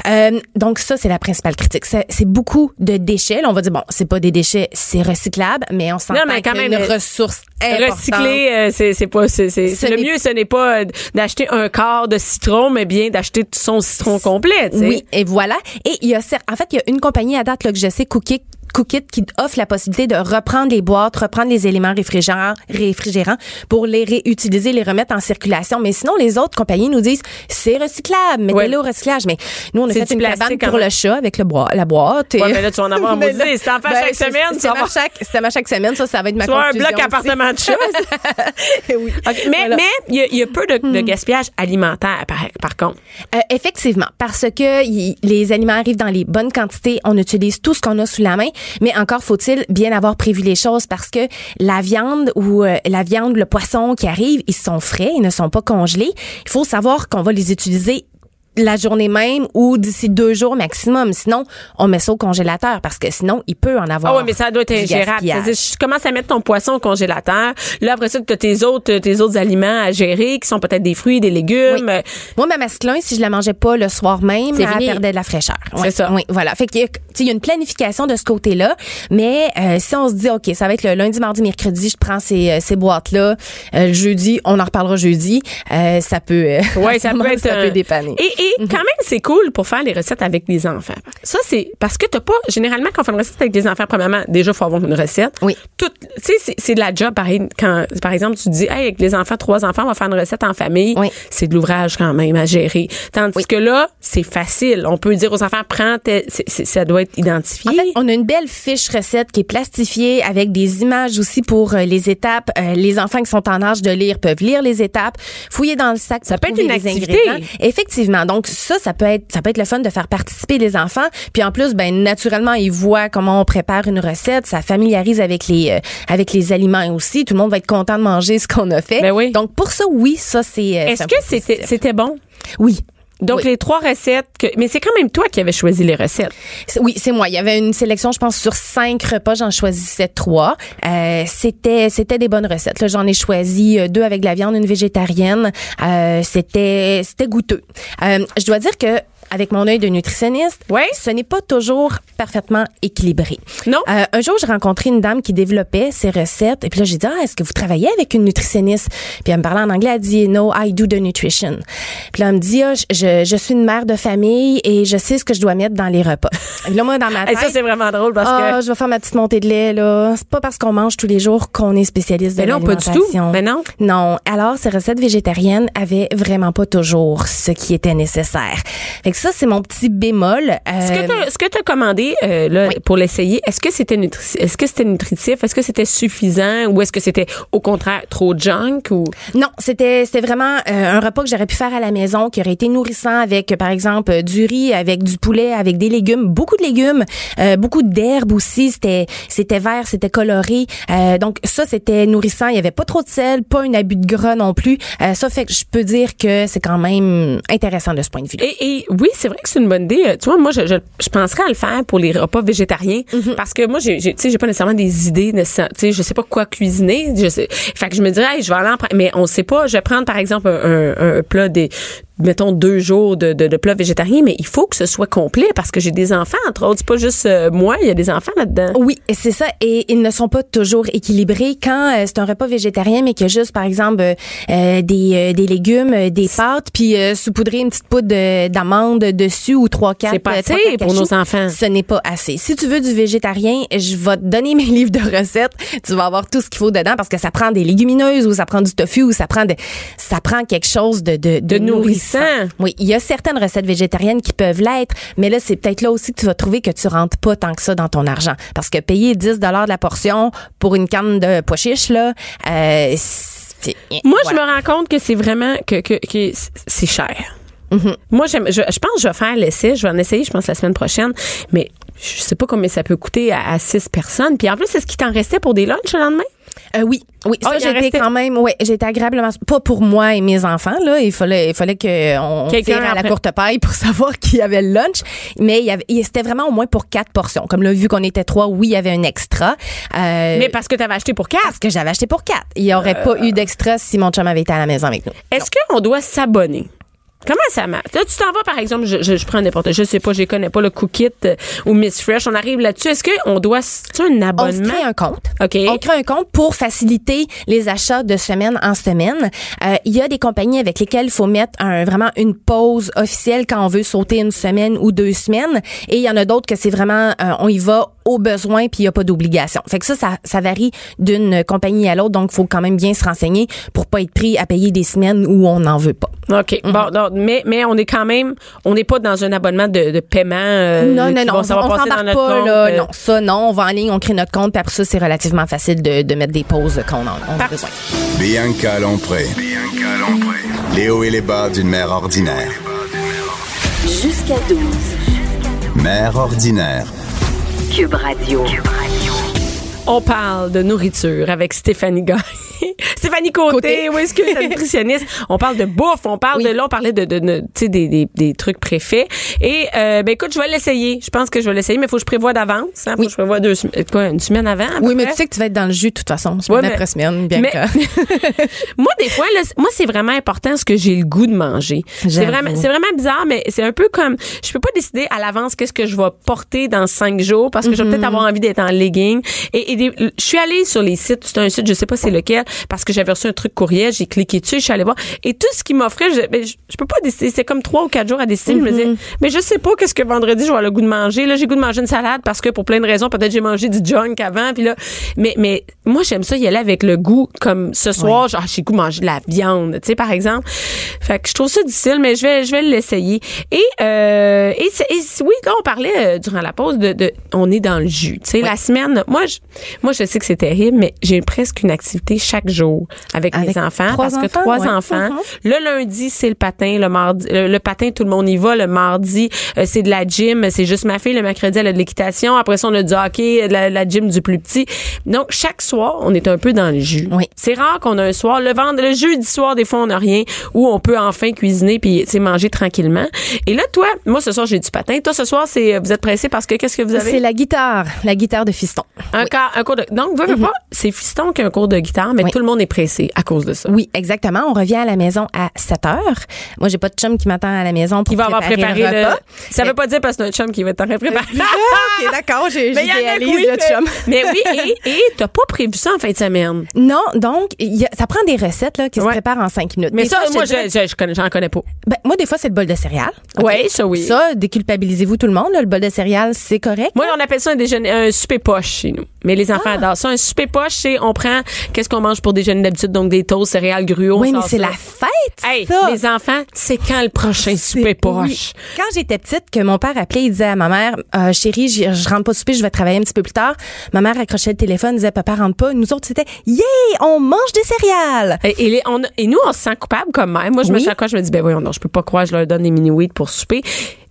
Euh, donc ça c'est la principale critique. C'est beaucoup de déchets. Là, on va dire bon, c'est pas des déchets, c'est recyclable, mais on s'entend quand même, une ressource importante. recycler, euh, c'est, c'est pas, c'est, c'est, Ce le mieux, ce n'est pas euh, d'acheter un quart de citron, mais bien d'acheter son citron complet. Oui, et voilà. Et il y a en fait, il y a une compagnie à date là, que je sais, Cookit, Cookit, qui offre la possibilité de reprendre les boîtes, reprendre les éléments réfrigérants, réfrigérants pour les réutiliser, les remettre en circulation. Mais sinon, les autres compagnies nous disent c'est recyclable, mettez-le Ouais. au recyclage. Mais nous, on a C'est fait une cabane pour le chat avec le bois, la boîte. et- Ouais, mais là, tu vas en avoir un fais ben, chaque c'est- semaine, c'est avoir- chaque, c'est chaque semaine, ça, ça va être ma Tu avoir un conclusion bloc aussi. appartement de chat. oui. Mais, Voilà. Hmm. mais, il y a, il y a peu de, de gaspillage alimentaire, par, par contre. Euh, effectivement, parce que y- les aliments arrivent dans les bonnes quantités, on utilise tout ce qu'on a sous la main, mais encore faut-il bien avoir prévu les choses parce que la viande ou euh, la viande, le poisson qui arrive, ils sont frais, ils ne sont pas congelés. Il faut savoir qu'on va les utiliser la journée même ou d'ici deux jours maximum. Sinon, on met ça au congélateur parce que sinon, il peut en avoir. Ah oui, mais ça doit être ingérable. tu commences à mettre ton poisson au congélateur. Là, après ça, tu as tes autres, tes autres aliments à gérer qui sont peut-être des fruits, des légumes. Oui. Moi, ma masculin, si je la mangeais pas le soir même, C'est elle fini. perdait de la fraîcheur. C'est Ouais, ça. Oui, voilà. Fait qu'il y y a une planification de ce côté-là. Mais euh, si on se dit, OK, ça va être le lundi, mardi, mercredi, je prends ces, euh, ces boîtes-là. Euh, jeudi, on en reparlera jeudi. Euh, ça peut, euh, Ouais, ça peut être ça un- peut dépanner. Et, et quand même, c'est cool pour faire les recettes avec les enfants. Ça, c'est parce que t'as pas généralement quand on fait une recette avec les enfants, premièrement, déjà faut avoir une recette. Oui. Tout, tu sais, c'est- de la job pareil. Quand, par exemple, tu dis, hey, avec les enfants, trois enfants, on va faire une recette en famille. Oui. C'est de l'ouvrage quand même à gérer. Tandis Oui. que là, c'est facile. On peut dire aux enfants, prends, tes- ça doit être identifié. En fait, on a une belle fiche recette qui est plastifiée avec des images aussi pour euh, les étapes. Euh, les enfants qui sont en âge de lire peuvent lire les étapes, fouiller dans le sac. Ça pour peut être une activité. ingrédients. Effectivement. Donc ça, ça peut être, ça peut être le fun de faire participer les enfants. Puis en plus, ben naturellement, ils voient comment on prépare une recette. Ça familiarise avec les, euh, avec les aliments aussi. Tout le monde va être content de manger ce qu'on a fait. Ben oui. Donc pour ça, oui, ça c'est. euh, Est-ce que c'était bon? Oui. Donc, Oui. les trois recettes, que, mais c'est quand même toi qui avais choisi les recettes. Oui, c'est moi. Il y avait une sélection, je pense, sur cinq repas. J'en choisissais trois. Euh, c'était, c'était des bonnes recettes. Là, j'en ai choisi euh, deux avec de la viande, une végétarienne. Euh, c'était, c'était goûteux. Euh, je dois dire que avec mon œil de nutritionniste, Ouais. ce n'est pas toujours parfaitement équilibré. Non? Euh, un jour, j'ai rencontré une dame qui développait ses recettes. Et puis là, j'ai dit, ah, est-ce que vous travaillez avec une nutritionniste? Puis elle me parlait en anglais. Elle dit, no, I do the nutrition. Puis là, elle me dit, ah, je, je suis une mère de famille et je sais ce que je dois mettre dans les repas. Et là, moi, dans ma Et tête. ça, c'est vraiment drôle parce Ah, que. je vais faire ma petite montée de lait, là. C'est pas parce qu'on mange tous les jours qu'on est spécialiste de Mais non, pas du tout. Mais non. Non. Alors, ces recettes végétariennes avaient vraiment pas toujours ce qui était nécessaire. Fait que ça, c'est mon petit bémol. Ce que Euh, t'as- ce que tu as commandé euh, là, Oui. pour l'essayer, est-ce que c'était est-ce que c'était nutritif, est-ce que c'était suffisant ou est-ce que c'était au contraire trop junk ou? Non, c'était c'était vraiment euh, un repas que j'aurais pu faire à la maison, qui aurait été nourrissant avec, euh, par exemple, euh, du riz, avec du poulet, avec des légumes, beaucoup de légumes, euh, beaucoup d'herbes aussi. C'était c'était vert, c'était coloré. Euh, donc ça, c'était nourrissant. Il y avait pas trop de sel, pas un abus de gras non plus. Euh, ça fait que je peux dire que c'est quand même intéressant de ce point de vue. et, et oui, c'est vrai que c'est une bonne idée. Euh, Tu vois, moi, je, je, je penserais à le faire pour les repas végétariens Mm-hmm. parce que moi, j'ai, tu sais, j'ai pas nécessairement des idées, tu sais, je sais pas quoi cuisiner. Je sais, fait que je me dirais, hey, je vais aller en prendre, mais on sait pas. Je vais prendre par exemple un, un, un plat des mettons, deux jours de, de, de plat végétarien, mais il faut que ce soit complet parce que j'ai des enfants, entre autres. C'est pas juste euh, moi, il y a des enfants là-dedans. Oui, c'est ça. Et ils ne sont pas toujours équilibrés. Quand euh, c'est un repas végétarien, mais qu'il y a juste, par exemple, euh, euh, des, euh, des légumes, des pâtes, puis euh, saupoudrer une petite poudre de- d'amande dessus ou trois quatre. C'est pas assez pour nos enfants. Ce n'est pas assez. Si tu veux du végétarien, je vais te donner mes livres de recettes. Tu vas avoir tout ce qu'il faut dedans parce que ça prend des légumineuses ou ça prend du tofu ou ça prend de, ça prend quelque chose de, de, De nourrissant. Oui, il y a certaines recettes végétariennes qui peuvent l'être, mais là, c'est peut-être là aussi que tu vas trouver que tu rentres pas tant que ça dans ton argent. Parce que payer 10 de la portion pour une canne de pois là, euh, c'est- Moi, je me rends compte que c'est vraiment que, que, que c'est cher. Mm-hmm. Moi, je, je pense que je vais faire l'essai. Je vais en essayer, je pense, la semaine prochaine. Mais je sais pas combien ça peut coûter à, à six personnes. Puis en plus, est-ce qu'il t'en restait pour des lunchs le lendemain? Euh, oui, oui, ça Ah, restait- quand même, ouais, été agréablement, pas pour moi et mes enfants là, il fallait, il fallait que on tire à la courte paille pour savoir qui avait le lunch, mais il y avait, il- c'était vraiment au moins pour quatre portions. Comme là, vu qu'on était trois, oui, il y avait un extra. Euh, Mais parce que tu avais acheté pour quatre. parce que j'avais acheté pour quatre. Il y aurait pas eu d'extra si mon chum avait été à la maison avec nous. Est-ce qu'on doit s'abonner? Comment ça marche? Là, tu t'en vas, par exemple, je, je, je prends n'importe, je sais pas, je les connais pas, le Cookit euh, ou Miss Fresh, on arrive là-dessus. Est-ce qu'on doit, c'est un On abonnement? crée un compte. OK. On crée un compte pour faciliter les achats de semaine en semaine. Euh, Il y a des compagnies avec lesquelles il faut mettre un, vraiment une pause officielle quand on veut sauter une semaine ou deux semaines. Et il y en a d'autres que c'est vraiment, euh, on y va au besoin puis il n'y a pas d'obligation. Fait que ça, ça, ça varie d'une compagnie à l'autre. Donc, il faut quand même bien se renseigner pour pas être pris à payer des semaines où on n'en veut pas. OK. Mhm. Bon, donc, mais, mais on est quand même, on n'est pas dans un abonnement de, de paiement. euh, non, non, non, on, s'embarque pas compte, là. euh, Non, ça, non. On va en ligne, on crée notre compte, puis après ça, c'est relativement facile de, de mettre des pauses qu'on en on a besoin. Bianca Lompré. Les hauts et les bas d'une mère ordinaire. Jusqu'à 12. Mère ordinaire. Cube Radio. On parle de nourriture avec Stéphanie Gagné. Stéphanie Côté, Côté. oui, excuse, la nutritionniste? On parle de bouffe, on parle Oui. de là, on parlait de, de, de- tu sais, des, des, des trucs préfaits. Et, euh, ben écoute, je vais l'essayer. Je pense que je vais l'essayer, mais il faut que je prévoie d'avance. Hein, faut Oui. que je prévoie deux, quoi, une semaine avant. Oui, mais près. tu sais que tu vas être dans le jus de toute façon, semaine Ouais, mais- après semaine, bien mais- que. moi, des fois, là, moi, c'est vraiment important ce que j'ai le goût de manger. C'est vraiment, c'est vraiment bizarre, mais c'est un peu comme, je peux pas décider à l'avance qu'est-ce que je vais porter dans cinq jours parce que je vais Mm-hmm. peut-être avoir envie d'être en legging. Et, et des- je suis allée sur les sites, c'est un site, je sais pas c'est lequel, parce que j'avais reçu un truc courriel, j'ai cliqué dessus, je suis allée voir. Et tout ce qu'ils m'offrait, je, ben, je, je peux pas décider. C'est comme trois ou quatre jours à décider. Je me Mm-hmm. disais, mais je sais pas qu'est-ce que vendredi je vais avoir le goût de manger. Là, j'ai goût de manger une salade parce que pour plein de raisons, peut-être j'ai mangé du junk avant, puis là, mais, mais moi, j'aime ça y aller avec le goût, comme ce soir, genre, j'ai goût de manger de la viande, tu sais, par exemple. Fait que je trouve ça difficile, mais je vais, je vais l'essayer. Et, euh, et, oui, quand on parlait euh, durant la pause de, de, on est dans le jus. Tu sais, la semaine, moi, je, moi, je sais que c'est terrible, mais j'ai presque une activité chaque jour avec, Avec mes enfants, parce que trois ouais. enfants. Mhm. Le lundi, c'est le patin, le mardi, le, le patin, tout le monde y va. Le mardi, euh, c'est de la gym, c'est juste ma fille. Le mercredi, elle a de l'équitation. Après ça, on a du hockey, de la, la gym du plus petit. Donc, chaque soir, on est un peu dans le jus. Oui. C'est rare qu'on a un soir. Le vendre, le jeudi soir, des fois, on n'a rien, où on peut enfin cuisiner puis, tu manger tranquillement. Et là, toi, moi, ce soir, j'ai du patin. Toi, ce soir, c'est, vous êtes pressé parce que qu'est-ce que vous avez? C'est la guitare, la guitare de fiston. Un, un cours de, donc, veux, veux pas, c'est fiston qui a un cours de guitare, mais Oui. tout le monde est pressé à cause de ça. Oui, exactement. On revient à la maison à 7 heures. Moi, j'ai pas de chum qui m'attend à la maison pour Il va avoir préparé le le. repas. Ça veut pas dire parce que c'est un chum qui va t'en préparer. ok, d'accord, j'idéalise oui, le mais- chum. Mais oui, et t'as pas prévu ça en fin de semaine? Non, donc, il y a- ça prend des recettes là, qui Ouais. se préparent en 5 minutes. Mais Des ça, fois, moi, dirais- je, je, je connais, j'en connais pas. ben, moi, des fois, c'est le bol de céréales. Ouais, ça, oui. Ça, déculpabilisez-vous tout le monde. là. le bol de céréales, c'est correct. Moi, on appelle ça un déjeuner, un souper poche chez nous. Mais les Ah. enfants adorent ça. Un souper poche, c'est on prend qu'est-ce qu'on mange pour déjeuner d'habitude, donc des toasts, céréales, gruaux. oui, mais c'est la fête, Hey, ça. les enfants, c'est quand le prochain souper poche? Quand j'étais petite, que mon père appelait, il disait à ma mère, euh, chérie, je, je rentre pas souper, je vais travailler un petit peu plus tard. Ma mère accrochait le téléphone, disait, papa rentre pas. Nous autres, c'était, yeah, on mange des céréales. Et, et les- on, et nous, on se sent coupable comme même. Moi, je me Oui. sens quoi? Je me dis, ben voyons, non, je peux pas croire, je leur donne des mini-wheats pour souper.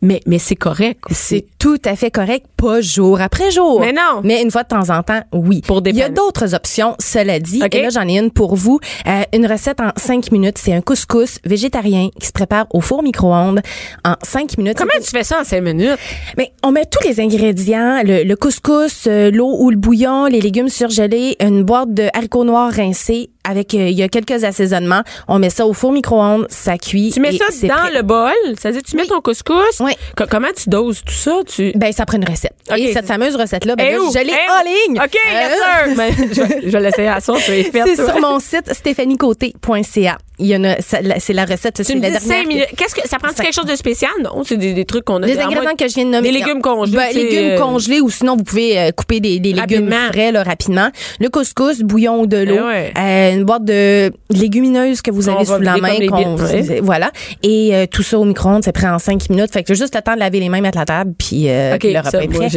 Mais, mais c'est correct. C'est tout à fait correct, pas jour après jour. Mais non. Mais une fois de temps en temps, oui. Pour Il y a d'autres options, cela dit. Et là, j'en ai une pour vous. Euh, une recette en cinq minutes. C'est un couscous végétarien qui se prépare au four micro-ondes en cinq minutes. Comment tu fais ça en cinq minutes? Mais on met tous les ingrédients, le, le couscous, euh, l'eau ou le bouillon, les légumes surgelés, une boîte de haricots noirs rincés, avec euh, il y a quelques assaisonnements. On met ça au four micro-ondes, ça cuit. Tu mets et ça dans prêt. le bol, c'est-à-dire tu mets ton couscous? Oui. Co- comment tu doses tout ça? Tu... Ben, ça prend une recette. Ok. Et cette fameuse recette-là, ben, Eh là, où? je l'ai Eh en ligne. OK, yes Euh, sir. Mais je, vais- je vais l'essayer à son, tu C'est sur mon site stéphaniecoté.ca. Il y en a, ça- c'est la recette, c'est la dernière. cinq minutes. Qu'est-ce que ça prend quelque chose de spécial? Non, c'est des, des trucs qu'on a. Les à ingrédients que je viens de nommer. Des légumes congelés. Ben, légumes euh, congelés ou sinon vous pouvez euh, couper des, des légumes frais là, rapidement. Le couscous, bouillon ou de l'eau, Eh ouais. euh, une boîte de légumineuses que vous Qu'on avez sous la main, voilà. Et euh, tout ça au micro-ondes, c'est prêt en cinq minutes. Fait que juste le temps de laver les mains, mettre la table, puis euh, OK, puis le repas ça, est prêt.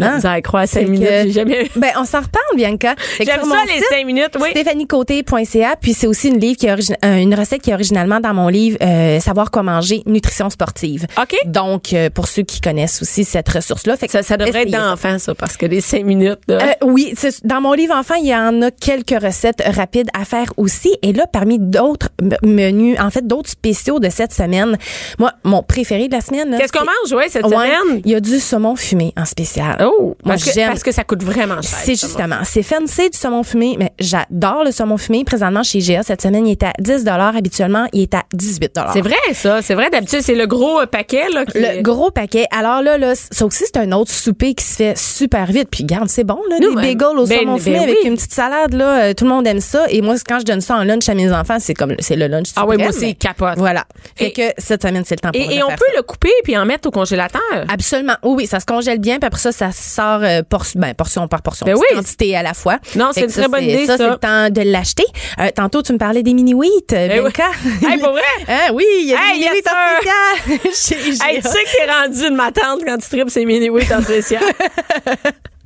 Hein? à croire à cinq Fait minutes. que- J'ai jamais. Ben, on s'en reparle, Bianca. J'aime ça, les site, cinq minutes, oui. StéphanieCôté.ca, puis c'est aussi une livre qui est euh, une recette qui est originalement dans mon livre euh, Savoir quoi manger, nutrition sportive. OK. Donc euh, pour ceux qui connaissent aussi cette ressource-là, fait que Ça, ça devrait être essayez ça. d'enfant, ça, parce que les cinq minutes. là, Euh, oui, dans mon livre enfant, il y en a quelques recettes rapides à faire aussi. Et là, parmi d'autres menus, en fait, d'autres spéciaux de cette semaine, moi, mon préféré de la semaine. Qu'est-ce qu'on mange, ouais, cette Ouais, semaine? Il y a du saumon fumé en spécial. Oh, Moi, parce, que, parce que ça coûte vraiment cher. C'est justement, c'est fancy du saumon fumé, mais j'adore le saumon fumé. Présentement, chez GA, cette semaine, il est à 10 Habituellement, il est à 18 C'est vrai, ça. C'est vrai, d'habitude, c'est le gros euh, paquet, là. qui- Le gros paquet. Alors là, là, ça aussi, c'est un autre souper qui se fait super vite. Puis garde, c'est bon, là, Nous, des ben, bagels au ben, saumon ben fumé avec une petite salade, là. euh, tout le monde aime ça. Et moi, quand je donne ça en lunch à mes enfants, c'est comme, c'est le lunch. Ah oui, moi aussi, capote. Voilà. Fait Et- que cette semaine, c'est le temps pour Et, de et on peut ça. le couper puis en mettre au congélateur? Absolument. Oui, oui, ça se congèle bien, puis après ça, ça sort euh, por- ben, portion par portion, Ben oui. quantité à la fois. Non, c'est une très bonne idée, Ça, ça. c'est le temps de l'acheter. Euh, tantôt, tu me parlais des mini wheat, Eh oui. Hey, pour vrai? Hein, oui, il y a Hey, des mini wheat en spécial. Chez Hey, GA. tu sais que t'es rendu une matante quand tu tripes ces mini wheat en spécial.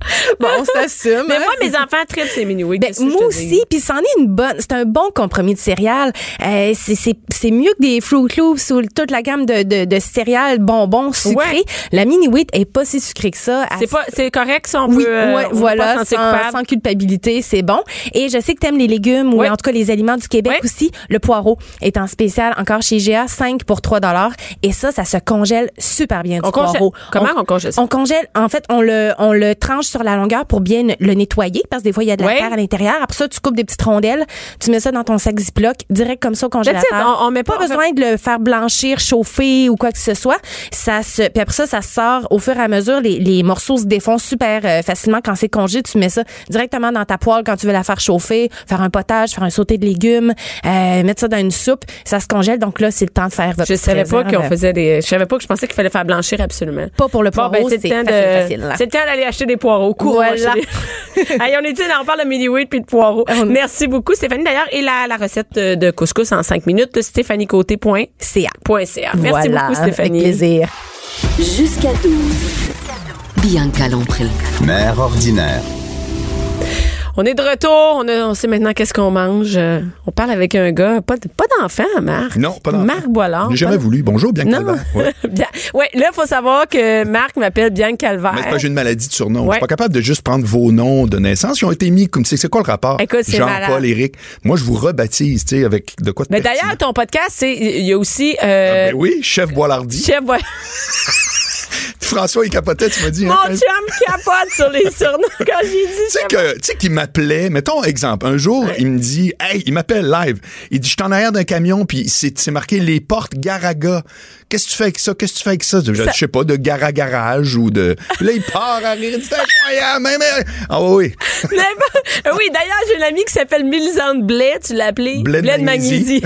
Bon, on s'assume. Mais hein. moi, mes enfants tripent ces mini. Ben, moi aussi, puis c'en est une bonne. C'est un bon compromis de céréales. Euh, c'est- c'est c'est mieux que des Fruit Loops ou toute la gamme de, de, de céréales bonbons sucrés. Ouais. La mini wheat est pas si sucrée que ça. C'est pas, c'est correct, ça, on oui, peut. euh, ouais, on voilà, sans, culpabilité, c'est bon. Et je sais que t'aimes les légumes ou en tout cas les aliments du Québec aussi. Le poireau est en spécial encore chez GA, 5 pour 3 dollars. Et ça, ça se congèle super bien du On congèle- poireau. Comment on congèle ça? On congèle, en fait, on le, on le tranche sur la longueur pour bien le nettoyer parce que des fois, il y a de la terre à l'intérieur. Après ça, tu coupes des petites rondelles, tu mets ça dans ton sac Ziploc, direct comme ça au congélateur. On- on met pas- besoin de le faire blanchir, chauffer ou quoi que ce soit. Ça se, puis après ça, ça sort au fur et à mesure. Les, les morceaux se défont super euh, facilement quand c'est congé. Tu mets ça directement dans ta poêle quand tu veux la faire chauffer, faire un potage, faire un sauté de légumes, euh, mettre ça dans une soupe. Ça se congèle. Donc là, c'est le temps de faire votre Je savais pas qu'on faisait des. Je savais pas que je pensais qu'il fallait faire blanchir absolument. Pas pour le Bon, poireau, ben. C'est le temps d'aller acheter des poireaux. Cours, Voilà. acheter des- Hey, on est on parle de mini wheat puis de poireaux. Merci beaucoup, Stéphanie. D'ailleurs, et la, la recette de couscous en 5 minutes, stéphaniecôté.ca. CA. Merci Voilà, beaucoup, Stéphanie. Avec plaisir. Jusqu'à 12. Bianca Lompré. Mère ordinaire. On est de retour. On, a- on sait maintenant qu'est-ce qu'on mange. Euh, On parle avec un gars. Pas, pas d'enfant, Marc. Non, pas d'enfant. Marc Boilard. J'ai jamais voulu. Bonjour, bien Non. Calvaire. Ouais. Bien. Ouais, là, il faut savoir que Marc m'appelle Bianca Calvaire. Mais c'est pas j'ai une maladie de surnom. Je suis pas capable de juste prendre vos noms de naissance. Ils ont été mis comme c'est c'est quoi le rapport? Écoute, c'est malade. Jean-Paul, Éric. Moi, je vous rebaptise, tu sais, avec de quoi de Mais pertinent. d'ailleurs, ton podcast, c'est il y a aussi euh, Ben oui, chef Boilardi. Chef Boil- François, il capotait, tu m'as dit. Mon hein, chum capote sur les surnoms quand j'ai dit Tu sais que, tu sais qu'il m'appelait, mettons exemple, un jour, il me dit, hey, il m'appelle live. Il dit, je suis en arrière d'un camion, puis c'est c'est marqué les portes Garaga. Qu'est-ce que tu fais avec ça? Qu'est-ce que tu fais avec ça? Je, je sais pas, de Garagarage ou de. Puis là, il part à rire, il dit, c'est incroyable, mais, mais- Ah oui, oui. D'ailleurs, j'ai une amie qui s'appelle Mélisande Blais, tu l'as appelée? Blais de de Magnésie.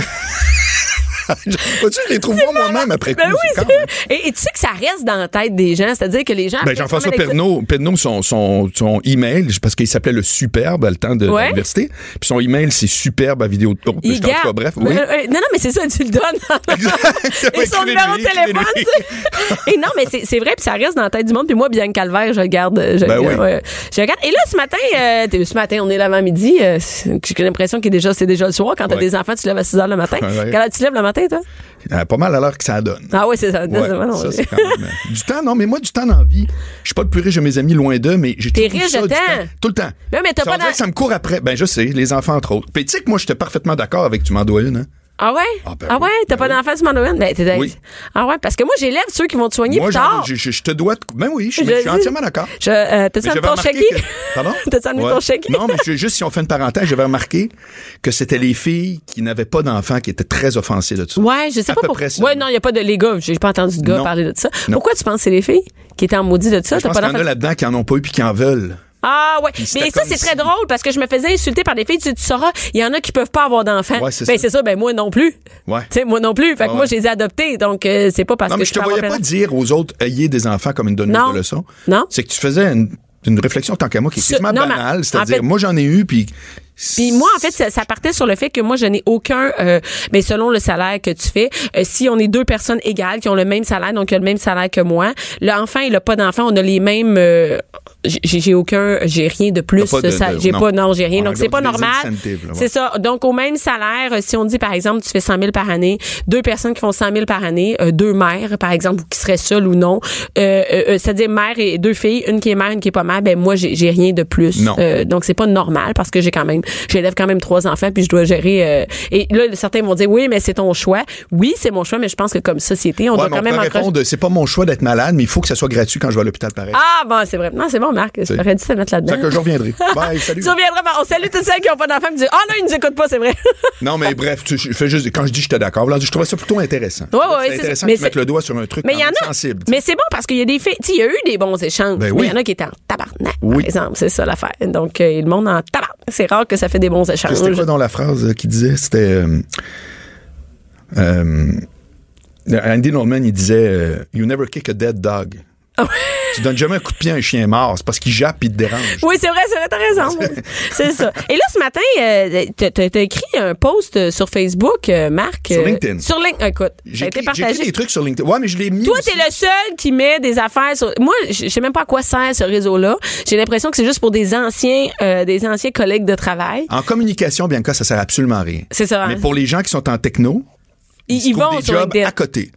Je les trouve moi moi-même après coup. Ben oui, et, et tu sais que ça reste dans la tête des gens, c'est-à-dire que les gens. Ben, Jean-François Pernaud, Pernaud, son, son, son email, parce qu'il s'appelait le Superbe à le temps de Ouais. l'université. Puis son email, c'est superbe à vidéo. Oh, Il je garde. bref, Euh, oui. euh, non, non, mais c'est ça, tu le donnes. Et son numéro de téléphone. Et non, mais c'est- c'est vrai, puis ça reste dans la tête du monde. Puis moi, bien Calvaire, je le garde. Je, Ben oui. ouais, je le garde. Et là, ce matin, euh, ce matin, on est l'avant-midi. euh, J'ai l'impression que déjà, c'est déjà le soir. Quand t'as Ouais. des enfants, tu te lèves à 6 h le matin. Quand tu te lèves le matin, toi? Euh, pas mal à l'heure que ça donne. Ah oui, c'est ça. Ouais, Non, non, ça, non. c'est quand même, euh, du temps, non, mais moi, du temps dans la vie. Je suis pas le plus riche de mes amis, loin d'eux, mais j'ai toujours riche ça de du temps. Tout le temps. Mais, mais t'as Ça pas dans- que ça me court après. Ben, je sais, les enfants, entre autres. Puis tu sais que moi, j'étais parfaitement d'accord avec tu m'en dois une, hein? Ah ouais? Ah ben Ah ouais? T'as ben pas d'enfant ce Halloween? Ben, t'es- Oui. Ah ouais? Parce que moi, j'élève ceux qui vont te soigner Moi, plus tard. je, je- je te dois. de- Ben oui, je suis, Je suis entièrement d'accord. Je, euh, Mais amené ton chèque? que- Pardon? T'as-tu amené Ouais. ton chèque? Non, mais je- juste si on fait une parenthèse, j'avais remarqué que c'était les filles qui n'avaient pas d'enfants qui étaient très offensées de ça. Ouais, je sais À pas pourquoi. Ouais, non, il n'y a pas de les gars. J'ai pas entendu de gars Non. parler de ça. Non. Pourquoi tu penses que c'est les filles qui étaient en maudit de ça? Je T'as pense qu'il y en a là-dedans qui en ont pas eu puis qui en veulent. Ah ouais. Mais ça, c'est si- très drôle parce que je me faisais insulter par des filles. Tu, tu sauras, il y en a qui peuvent pas avoir d'enfants. Ouais, c'est ben, c'est ça. Ben, moi non plus. Ouais. Tu sais, moi non plus. Fait que Ouais, moi, je les ai adoptés. Donc, euh, c'est pas parce Non, que mais je te voyais pas dire aux autres ayez des enfants comme une donneuse de leçons. Non. C'est que tu faisais une, une réflexion tant qu'à moi qui est Ce- banale. en C'est-à-dire, fait- moi j'en ai eu puis. Puis moi, en fait, ça, ça partait sur le fait que moi, je n'ai aucun, euh, mais selon le salaire que tu fais, euh, si on est deux personnes égales qui ont le même salaire, donc qui ont le même salaire que moi, l'enfant, il a pas d'enfant, on a les mêmes, euh, j'ai aucun, j'ai rien de plus, j'ai non. pas, non, j'ai rien, On donc c'est pas normal. C'est ça. Donc au même salaire, euh, si on dit par exemple, tu fais 100 000 par année, deux personnes qui font 100 000 par année, euh, deux mères, par exemple, qui seraient seules ou non, euh, euh, euh, c'est-à-dire mère et deux filles, une qui est mère, une qui est pas mère, ben moi, j'ai j'ai rien de plus. Non. Euh, donc c'est pas normal parce que j'ai quand même j'élève quand même trois enfants puis je dois gérer euh, et là certains vont dire oui mais c'est ton choix. Oui c'est mon choix mais je pense que comme société on Ouais, doit mais quand on même peut répondre, c'est pas mon choix d'être malade, mais il faut que ça soit gratuit quand je vais à l'hôpital pareil. ah bon c'est vrai. Non c'est bon Marc. J'aurais dû te mettre là-dedans. que je reviendrai. Bye, salut. tu reviendras on salue toutes celles qui ont pas d'enfants qui disent ah non ils nous écoutent pas c'est vrai. Non, mais bref, tu, je fais juste, quand je dis j'étais d'accord, je trouvais ça plutôt intéressant. Ouais, ouais, c'est intéressant mettes c'est- le doigt sur un truc mais y en a. sensible. mais c'est bon parce qu'il y a des sais, il y a eu des bons échanges Ben mais il y en a qui étaient en tabarnak Oui. par exemple. C'est ça l'affaire. Donc euh, le monde en tabarnak. C'est rare que ça fait des bons échanges C'était quoi dans la phrase euh, qu'il disait? C'était. euh, euh, Andy Norman, il disait You never kick a dead dog. Ah tu donnes jamais un coup de pied à un chien mort, c'est parce qu'il jappe et il te dérange. Oui, c'est vrai, c'est vrai, t'as raison. c'est ça. Et là, ce matin, euh, t'as- écrit un post sur Facebook, euh, Marc. Sur euh, LinkedIn. Sur LinkedIn. Écoute, J'ai été écrit, partagé. des trucs sur LinkedIn. Ouais, mais je l'ai mis. Toi, t'es le seul qui met des affaires sur. Moi, je sais même pas à quoi sert ce réseau-là. J'ai l'impression que c'est juste pour des anciens, euh, des anciens collègues de travail. En communication, bien que ça sert absolument à rien. C'est ça. hein? Mais pour les gens qui sont en techno, ils, ils vont des sur jobs LinkedIn. à côté.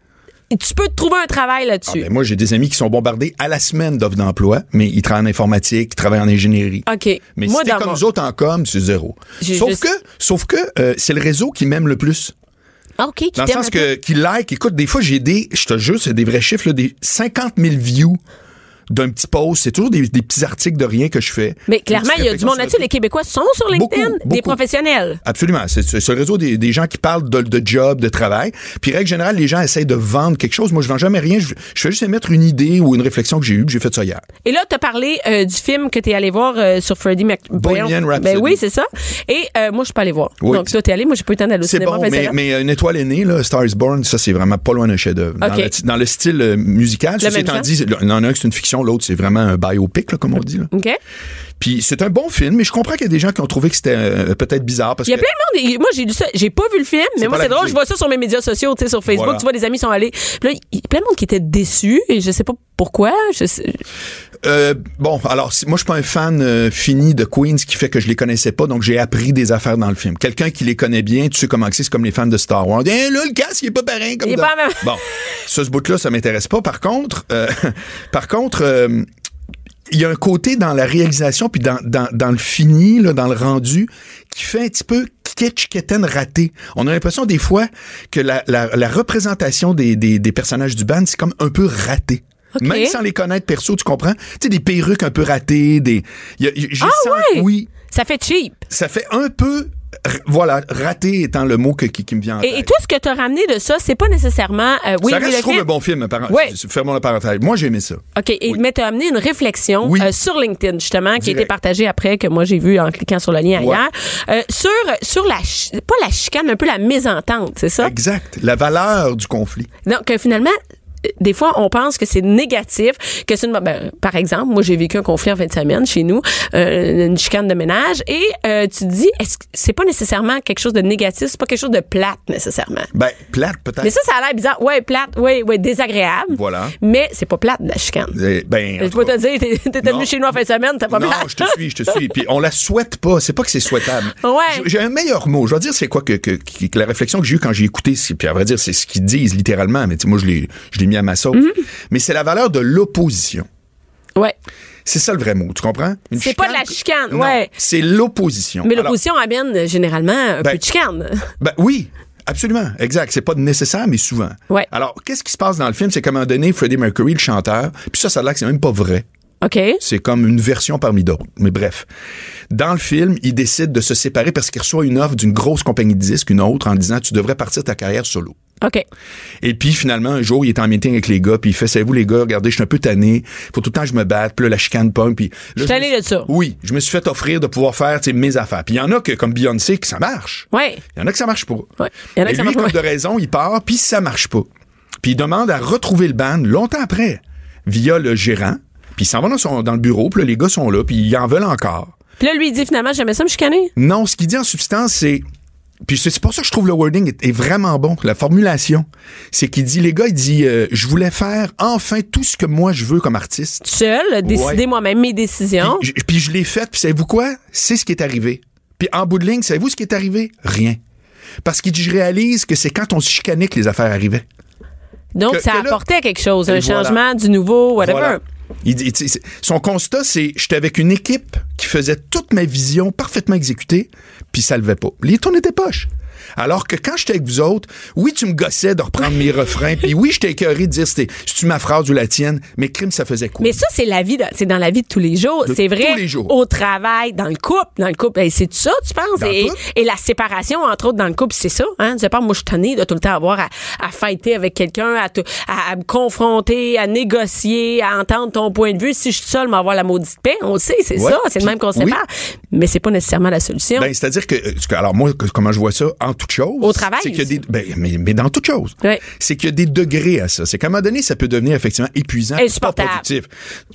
Tu peux te trouver un travail Ah, là-dessus. ben, moi, j'ai des amis qui sont bombardés à la semaine d'offres d'emploi, mais ils travaillent en informatique, ils travaillent en ingénierie. OK. Mais Moi, si t'es comme nous autres en com, c'est zéro. Sauf juste- que, sauf que euh, c'est le réseau qui m'aime le plus. Ah, OK. qui Dans le sens que qui like, écoute, des fois j'ai des, je te jure, c'est des vrais chiffres, là, des 50 000 views d'un petit post. C'est toujours des, des petits articles de rien que je fais. Mais clairement, il y a du monde là-dessus. le Les. Québécois sont sur LinkedIn. Beaucoup, Des professionnels. Absolument. C'est le réseau des, des gens qui parlent de, de job, de travail. Puis, règle générale, les gens essayent de vendre quelque chose. Moi, je vends jamais rien. Je, je fais juste émettre une idée ou une réflexion que j'ai eue. J'ai fait ça hier. Et là, tu as parlé euh, du film que tu es allé voir euh, sur Freddie Mac... Bohemian Voyons. Rhapsody. Ben oui, c'est ça. Et euh, moi, je suis pas allé voir. Oui. Donc, toi, t'es allé. Moi, j'ai pas eu le temps d'aller au C'est bon, mais, une étoile est née, là, Star is Born, ça, c'est vraiment pas loin d'un chef-d'œuvre. Dans, le, dans le style musical, étant genre? dit, il y en a un que c'est une fiction, l'autre, c'est vraiment un biopic, là, comme on dit. Là. OK. Puis c'est un bon film, mais je comprends qu'il y a des gens qui ont trouvé que c'était euh, peut-être bizarre parce Il y a que plein de monde. Moi, j'ai lu ça. J'ai pas vu le film, mais moi, c'est drôle. Je vois ça sur mes médias sociaux, tu sais, sur Facebook. Voilà. Tu vois, des amis sont allés. Puis là, il y a plein de monde qui était déçu et je sais pas pourquoi. Je sais- Euh, bon, alors si- moi je suis pas un fan euh, fini de Queen, ce qui fait que je les connaissais pas, donc j'ai appris des affaires dans le film. Quelqu'un qui les connaît bien, tu sais comment c'est, c'est comme les fans de Star Wars. Eh, là, le casque, il est pas pareil comme Il est dans- pas même. Bon, ça, ce bout-là, ça m'intéresse pas. Par contre, euh, par contre, euh, il y a un côté dans la réalisation puis dans, dans, dans le fini, là, dans le rendu, qui fait un petit peu kitsch, raté. On a l'impression des fois que la, la, la représentation des, des, des personnages du band, c'est comme un peu raté. Même sans les connaître perso, tu comprends? Tu sais, des perruques un peu ratées, des... y a- Ah ouais? Oui, Ça fait cheap. ça fait un peu... Voilà, raté étant le mot que- qui, qui me vient en Et, tête. et tout ce que tu as ramené de ça, c'est pas nécessairement. euh, oui, ça oui, reste, je trouve, un bon film. Par... Ouais. Fermons la parenthèse. Moi, j'ai aimé ça. OK. Et, Mais tu as amené une réflexion Oui. euh, sur LinkedIn, justement, qui a été partagée après, que moi, j'ai vu en cliquant sur le lien Ouais. hier, euh, sur, sur la. Pas la chicane, mais un peu la mésentente, c'est ça? Exact. La valeur du conflit. Donc, finalement, des fois, on pense que c'est négatif, que c'est une, ben, par exemple, moi, j'ai vécu un conflit en fin de semaine chez nous, euh, une chicane de ménage, et euh, tu te dis, est-ce que c'est pas nécessairement quelque chose de négatif, c'est pas quelque chose de plate nécessairement? Ben, plate, peut-être. Mais ça, ça a l'air bizarre. Ouais, plate, ouais, ouais, désagréable. Voilà. Mais c'est pas plate, la chicane. Eh, Ben, en Je peux te dire, t'es- venu chez nous en fin de semaine, t'as pas non, plate. je te suis, je te suis. Puis on la souhaite pas. C'est pas que c'est souhaitable. Ouais. J'ai- un meilleur mot. Je vais dire c'est quoi que, que, que- que la réflexion que j'ai eue quand j'ai écouté. Puis à vrai dire, c'est ce qu'ils disent littéralement. Mais moi, je l'ai, je l'ai mis à ma sauce. Mm-hmm. Mais c'est la valeur de l'opposition. Ouais. C'est ça le vrai mot. Tu comprends? C'est pas de la chicane, Non, ouais. C'est l'opposition. Mais l'opposition amène généralement un Ben, peu de chicane. Ben oui, Absolument, exact. C'est pas nécessaire, mais souvent. Ouais. Alors, qu'est-ce qui se passe dans le film? C'est qu'à un moment donné, Freddie Mercury, le chanteur, puis ça, ça a l'air que c'est même pas vrai. OK. C'est comme une version parmi d'autres. Mais bref. Dans le film, il décide de se séparer parce qu'il reçoit une offre d'une grosse compagnie de disques, une autre, en disant, tu devrais partir ta carrière solo. OK. Et puis finalement, un jour, il est en meeting avec les gars, puis il fait, savez-vous les gars, regardez, je suis un peu tanné, faut tout le temps que je me batte, puis là, la chicane pomme, puis... là, Je tanné suis- de ça. Oui, je me suis fait offrir de pouvoir faire, mes affaires. Puis il y en a que, comme Beyoncé, que ça marche. Ouais. Il y en a que ça marche pas. Ouais. Il y en a Et que ça lui, marche comme pas. de raison, il part, puis ça marche pas. Puis il demande à retrouver le band longtemps après, via le gérant, puis il s'en va dans, son- dans le bureau, puis là, les gars sont là, puis ils en veulent encore. Puis là, lui, il dit finalement, j'aimais ça me chicaner. Non, ce qu'il dit en substance, c'est. Puis c'est pour ça que je trouve le wording est, est vraiment bon, la formulation. C'est qu'il dit, les gars, il dit, euh, je voulais faire enfin tout ce que moi je veux comme artiste. Seul, décider Ouais. moi-même mes décisions. Puis, je- puis je l'ai fait, puis savez-vous quoi? C'est ce qui est arrivé. Puis en bout de ligne, savez-vous ce qui est arrivé? Rien. Parce qu'il dit, je réalise que c'est quand on se chicanait que les affaires arrivaient. Donc, que- ça que là- apportait quelque chose, un voilà. changement, du nouveau, whatever. Voilà. Son constat, c'est j'étais avec une équipe qui faisait toute ma vision parfaitement exécutée, puis ça levait pas. Les tournes étaient poches. Alors que quand j'étais avec vous autres, oui, tu me gossais de reprendre mes refrains, puis oui, j'étais écœuré de dire c'était tu ma phrase ou la tienne, mais crime, ça faisait quoi? Mais ça, c'est la vie, de- c'est dans la vie de tous les jours. C'est vrai. tous les jours. Au travail, dans le couple, dans le couple, hey, c'est ça, tu penses? Et, et la séparation, entre autres, dans le couple, c'est ça. Hein? Je sais pas, moi, je suis de tout le temps avoir à, à fighter avec quelqu'un, à, te- à, à me confronter, à négocier, à entendre ton point de vue. Si je suis seule, m'avoir la maudite paix, on le sait, c'est Ouais. ça. C'est de même qu'on Oui. sépare. Mais c'est pas nécessairement la solution. Ben, c'est-à-dire que, euh, alors moi, comment je vois ça, en toute chose. Au travail C'est qu'il y a aussi. des, ben, mais, mais dans toute chose. Ouais. C'est qu'il y a des degrés à ça. C'est qu'à un moment donné, ça peut devenir effectivement épuisant. pas Insupportable. productif.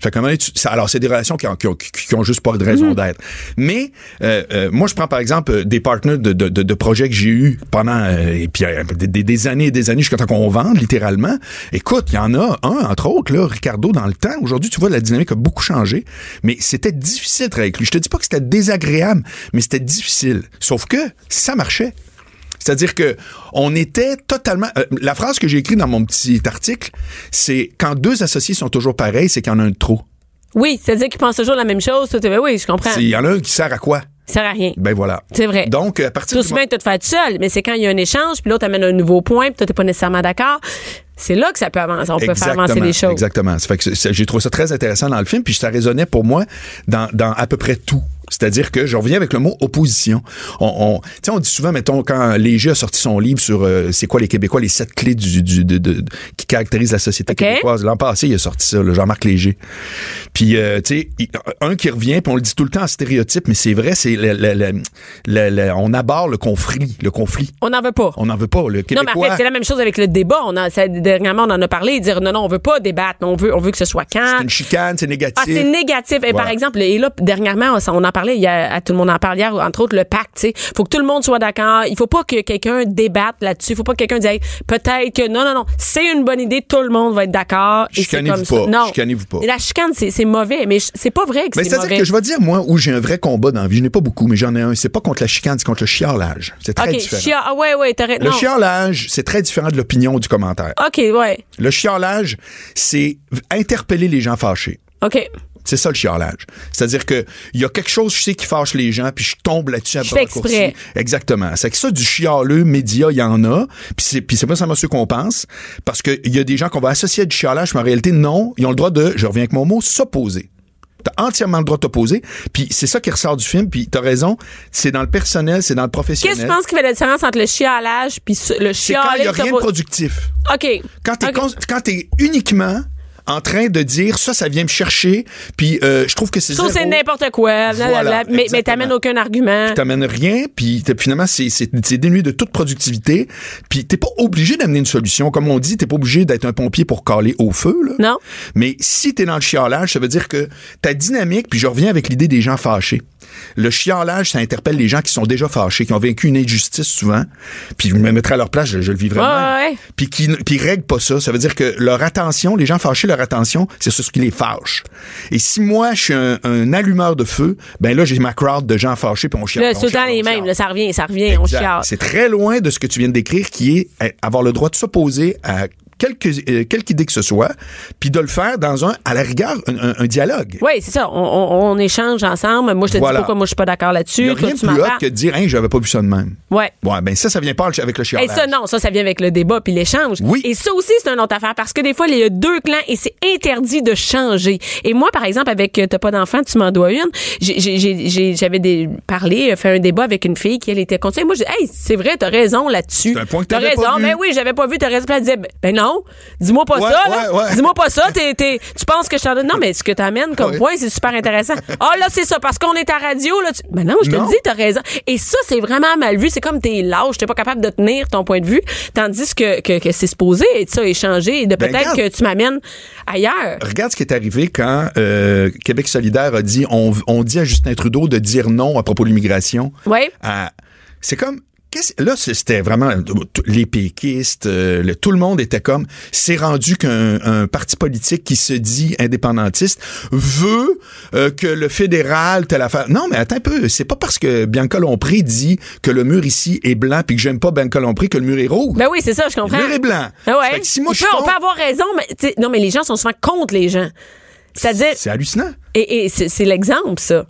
Fait un moment donné, tu- ça- alors, c'est des relations qui ont, qui ont, qui ont juste pas de raison Mhm. d'être. Mais, euh, euh, moi, je prends par exemple euh, des partenaires de, de, de, de projets que j'ai eu pendant, euh, et puis, euh, des, des- des années et des années jusqu'à temps qu'on vende, littéralement. Écoute, il y en a un, entre autres, là, Ricardo, dans le temps. Aujourd'hui, tu vois, la dynamique a beaucoup changé. Mais c'était difficile de travailler avec lui. Je te dis pas que c'était désagréable, mais c'était difficile. Sauf que ça marchait. C'est-à-dire que on était totalement. euh, la phrase que j'ai écrite dans mon petit article, c'est quand deux associés sont toujours pareils, c'est qu'il y en a un de trop. Oui, c'est-à-dire qu'ils pensent toujours la même chose. Tout, ben oui, je comprends. Il y en a un qui sert à quoi? Ça sert à rien. Ben voilà. C'est vrai. Donc, à partir Tout du met de te faire tout seul, mais c'est quand il y a un échange, puis l'autre amène un nouveau point, puis toi, t'es pas nécessairement d'accord. C'est là que ça peut avancer. On peut faire avancer les choses. Exactement. Ça fait que c'est- c'est- j'ai trouvé ça très intéressant dans le film, puis ça résonnait pour moi dans, dans à peu près tout. C'est-à-dire que je reviens avec le mot opposition. On, on, dit souvent, mettons, quand Léger a sorti son livre sur euh, c'est quoi les Québécois, les sept clés du, du, de, de- qui caractérisent la société québécoise. L'an passé, il a sorti ça, le Jean-Marc Léger. Puis, euh, tu sais, un qui revient, puis on le dit tout le temps en stéréotype, mais c'est vrai, c'est le, le- le- le- le- on aborde le conflit, le conflit. On n'en veut pas. On n'en veut pas. Le Non, Québécois. mais en fait, c'est la même chose avec le débat. On a, ça, dernièrement, on en a parlé. Dire non, non, on veut pas débattre. On veut, on veut que ce soit c'est quand. une chicane, c'est négatif. Ah, c'est négatif. Et Voilà. par exemple, et là, dernièrement, on, on en parlait, il y a, à tout le monde en parle hier, entre autres, le pacte, tu sais. Faut que tout le monde soit d'accord. Il faut pas que quelqu'un débatte là-dessus. Il faut pas que quelqu'un dise, Hey, peut-être que, non, non, non, c'est une bonne idée, tout le monde va être d'accord. Et c'est Chicanez-vous comme pas. ça. Non. Chicanez-vous pas. La chicane, c'est mauvais, mais c'est pas vrai que Mais c'est c'est-à-dire mauvais. que je vais dire, moi, où j'ai un vrai combat dans la vie, je n'ai pas beaucoup, mais j'en ai un. C'est pas contre la chicane, c'est contre le chiolage. C'est très différent. chia- ah ouais, ouais, raison. Le Non. chiolage, c'est très différent de l'opinion ou du commentaire. OK, ouais. Le chiolage, c'est interpeller les gens fâchés. OK. C'est ça le chiolage. C'est-à-dire que il y a quelque chose, je sais, qui fâche les gens, puis je tombe là-dessus à Je fais exprès. Exactement. C'est que ça, du chialeux média, il y en a. Puis c'est, puis c'est pas seulement ceux qu'on pense. Parce qu'il y a des gens qu'on va associer à du chiolage, mais en réalité, non. Ils ont le droit de, je reviens avec mon mot, s'opposer. T'as entièrement le droit de t'opposer. Puis c'est ça qui ressort du film. Puis t'as raison, c'est dans le personnel, c'est dans le professionnel. Qu'est-ce que tu penses qui fait la différence entre le chialage puis ce- le C'est quand il n'y a rien de productif. OK. Quand t'es OK. con- quand t'es uniquement en train de dire ça, ça vient me chercher, puis euh, je trouve que c'est que c'est n'importe quoi, mais, mais t'amènes aucun argument. t'amènes rien, puis finalement, c'est, dénué de toute productivité, puis t'es pas obligé d'amener une solution. Comme on dit, t'es pas obligé d'être un pompier pour caler au feu, là. Non. Mais si t'es dans le chiolage, ça veut dire que ta dynamique, puis je reviens avec l'idée des gens fâchés. Le chiolage, ça interpelle les gens qui sont déjà fâchés, qui ont vécu une injustice souvent, puis je me mettrais à leur place, je, je le Ouais, mal. ouais, ouais. Puis qui puis ils règlent pas ça. Ça veut dire que leur attention, les gens fâchés, leur attention, c'est sur ce qui les fâche. Et si moi, je suis un, un allumeur de feu, ben là, j'ai ma crowd de gens fâchés, puis on chiale. Là, les mêmes. Là, ça revient, ça revient, on chiale. C'est très loin de ce que tu viens de décrire, qui est euh, avoir le droit de s'opposer à quelque, euh, quelque idée que ce soit, puis de le faire dans un, à la rigueur, un, dialogue. Oui, c'est ça. On, on- on échange ensemble. Moi, je te Voilà. dis pourquoi moi, je suis pas d'accord Il là-dessus. n'y a rien de plus hot que de dire, hein, j'avais pas vu ça de même. Ouais. Ouais, ben ça, ça vient pas avec le Et chialage. ça, non, ça, ça vient avec le débat puis l'échange. Oui. Et ça aussi, c'est une autre affaire parce que des fois, il y a deux clans et c'est interdit de changer. Et moi, par exemple, avec euh, T'as pas d'enfant, tu m'en dois une, j'avais parlé, euh, fait un débat avec une fille qui, elle, était contente. Moi, je dis, hey, c'est vrai, t'as raison là-dessus. C'est un point que T'as raison. pas vu. Mais oui, j'avais pas vu, t'as raison. Elle disait, ben, ben non, dis-moi pas Ouais, ça, là. ouais, ouais. Dis-moi pas ça, tu penses que je t'en donne? Non, mais ce que t'amènes comme point, c'est super intéressant. Ah, là, c'est ça, parce qu'on est à radio, là. Tu... Ben non, je te Non. le dis, t'as raison. Et ça, c'est vraiment mal vu. C'est comme t'es lâche, t'es pas capable de tenir ton point de vue, tandis que, que, que c'est supposé être ça, échanger, et de Ben, peut-être que tu m'amènes ailleurs. Regarde ce qui est arrivé quand euh, Québec solidaire a dit on, on dit à Justin Trudeau de dire non à propos de l'immigration. Oui. C'est comme là c'était vraiment les péquistes, euh, le- tout le monde était comme c'est rendu qu'un un parti politique qui se dit indépendantiste veut euh, que le fédéral telle affaire. Non mais attends un peu, c'est pas parce que Bianca Lompré dit que le mur ici est blanc puis que j'aime pas Bianca Lompré que le mur est rouge. Ben oui, c'est ça, je comprends. le mur est blanc. Ah ouais. Fait que si moi peut- on peut avoir raison, mais non, mais les gens sont souvent contre les gens. C'est-à-dire, c'est hallucinant. et, et c'est c'est l'exemple, ça.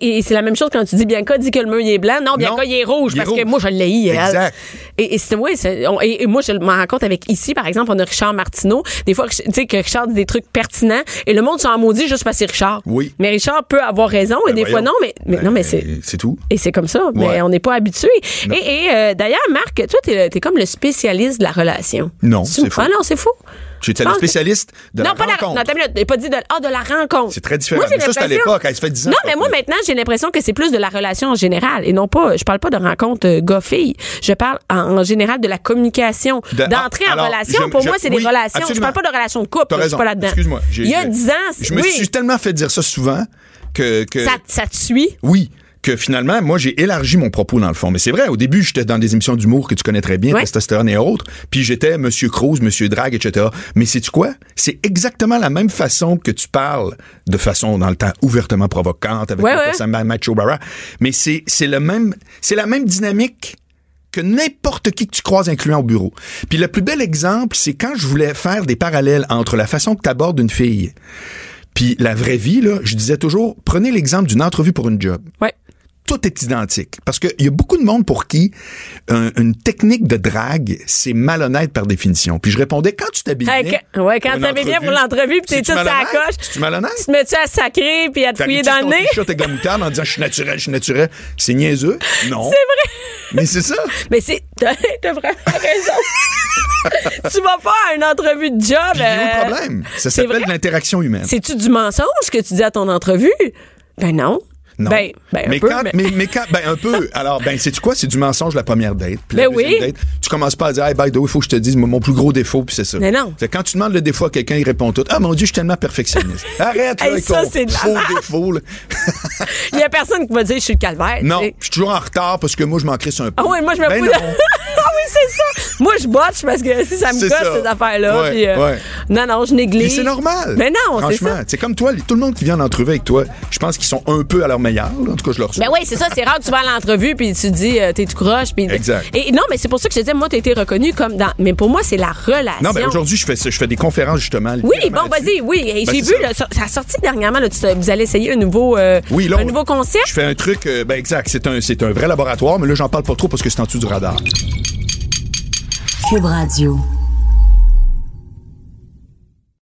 Et, et c'est la même chose quand tu dis Bianca dit que le mur il est blanc. Non, Bianca Non, il est rouge il est parce que moi je l'ai. Exact. Et, et c'est moi je m'en rends compte avec ici par exemple on a Richard Martineau. Des fois tu sais que Richard dit des trucs pertinents et le monde s'en maudit juste parce que c'est Richard. Oui. Mais Richard peut avoir raison et Ben des fois non mais, mais Ben, non mais c'est c'est tout. et c'est comme ça, mais on n'est pas habitué. Et, euh, d'ailleurs, Marc, toi, t'es es comme le spécialiste de la relation. Non, c'est faux. Ah non, c'est faux. J'étais Je le spécialiste de non, la pas la rencontre. Non, minute, t'as pas dit de, ah, de la rencontre. C'est très différent. Moi, j'ai Mais ça, c'était à l'époque. hein, ça fait 10 ans. Non, mais moi, maintenant, j'ai l'impression que c'est plus de la relation en général et non pas, je parle pas de rencontre euh, gars-fille. Je parle en, en général de la communication. De- D'entrer ah, en relation. je- Pour je- moi, c'est des relations. Je absolument. parle pas de relations de couple. T'as Je suis pas là-dedans. Excuse-moi. J'ai- Il y a j'ai- 10 ans, Je me suis tellement fait dire ça souvent que. que ça, ça te suit? Oui. Que finalement, moi, j'ai élargi mon propos dans le fond. Mais c'est vrai, au début, j'étais dans des émissions d'humour que tu connais très bien. Testostérone et autres. Puis j'étais Monsieur Cruz, Monsieur Drag, etc. Mais sais-tu quoi? C'est exactement la même façon que tu parles, de façon, dans le temps, ouvertement provocante, avec Ouais, le ouais. Macho Barra. Mais c'est, c'est le même, c'est la même dynamique que n'importe qui que tu croises incluant au bureau. Puis le plus bel exemple, c'est quand je voulais faire des parallèles entre la façon que tu abordes une fille puis la vraie vie, là, je disais toujours, prenez l'exemple d'une entrevue pour une job. Ouais. Tout est identique. Parce qu'il y a beaucoup de monde pour qui un- une technique de drague, c'est malhonnête par définition. Puis je répondais, quand tu t'habilles Hey, bien... ouais, quand une t'avais bien pour entrevue, l'entrevue, puis t'es la malhonnête? coche. C'est-tu malhonnête? Tu te mets-tu à sacrer puis à te fouiller dans le nez? t-shirt avec la moutarde en disant, je suis naturel, je suis naturel. C'est niaiseux? Non. C'est vrai. Mais c'est ça. Mais c'est. T'as vraiment raison. tu vas pas à une entrevue de job. Puis euh, problème. Ça s'appelle l'interaction humaine. C'est-tu du mensonge que tu dis à ton entrevue? Ben non. Non. Ben, ben un mais, peu, quand, mais- mais... mais quand, ben un peu. Alors, ben, c'est quoi? C'est du mensonge la première date. Puis la Ben oui. date, tu commences pas à dire, hey, by the way, il faut que je te dise mon plus gros défaut, puis c'est ça. Mais non. C'est quand tu demandes le défaut à quelqu'un, il répond tout. Ah, mon Dieu, je suis tellement perfectionniste. Arrête, là, Hey, avec ça, c'est faux défaut, là. Il y a personne qui va dire je suis le calvaire. Non, je suis toujours en retard parce que moi, je m'en crisse un peu. Ah oui, moi, je me Ben ah oui, c'est ça. Moi, je botche parce que si ça me ça. ces affaires-là. Ouais, puis, euh, ouais. Non, non, je néglige. Mais c'est normal. Mais non, c'est Franchement, c'est comme toi, tout le monde qui vient en entrevue avec toi, je pense qu'ils sont un peu à leur meilleur. là. En tout cas, je leur souhaite. Ben oui, c'est ça, c'est rare que tu vas à l'entrevue puis tu dis euh, t'es tout croche puis Exact. Et non, mais c'est pour ça que je te disais moi t'as été reconnu comme dans mais pour moi c'est la relation. Non, ben aujourd'hui, je fais. Je fais des conférences, justement. Oui, bon, vas-y, oui. Et Ben, J'ai vu, ça. là, ça, ça a sorti dernièrement, là, tu vous allez essayer un nouveau, euh, Oui, là, un nouveau concept. Je fais un truc, euh, ben exact, c'est un, c'est un vrai laboratoire, mais là, j'en parle pas trop parce que c'est en dessous du radar. Cube Radio.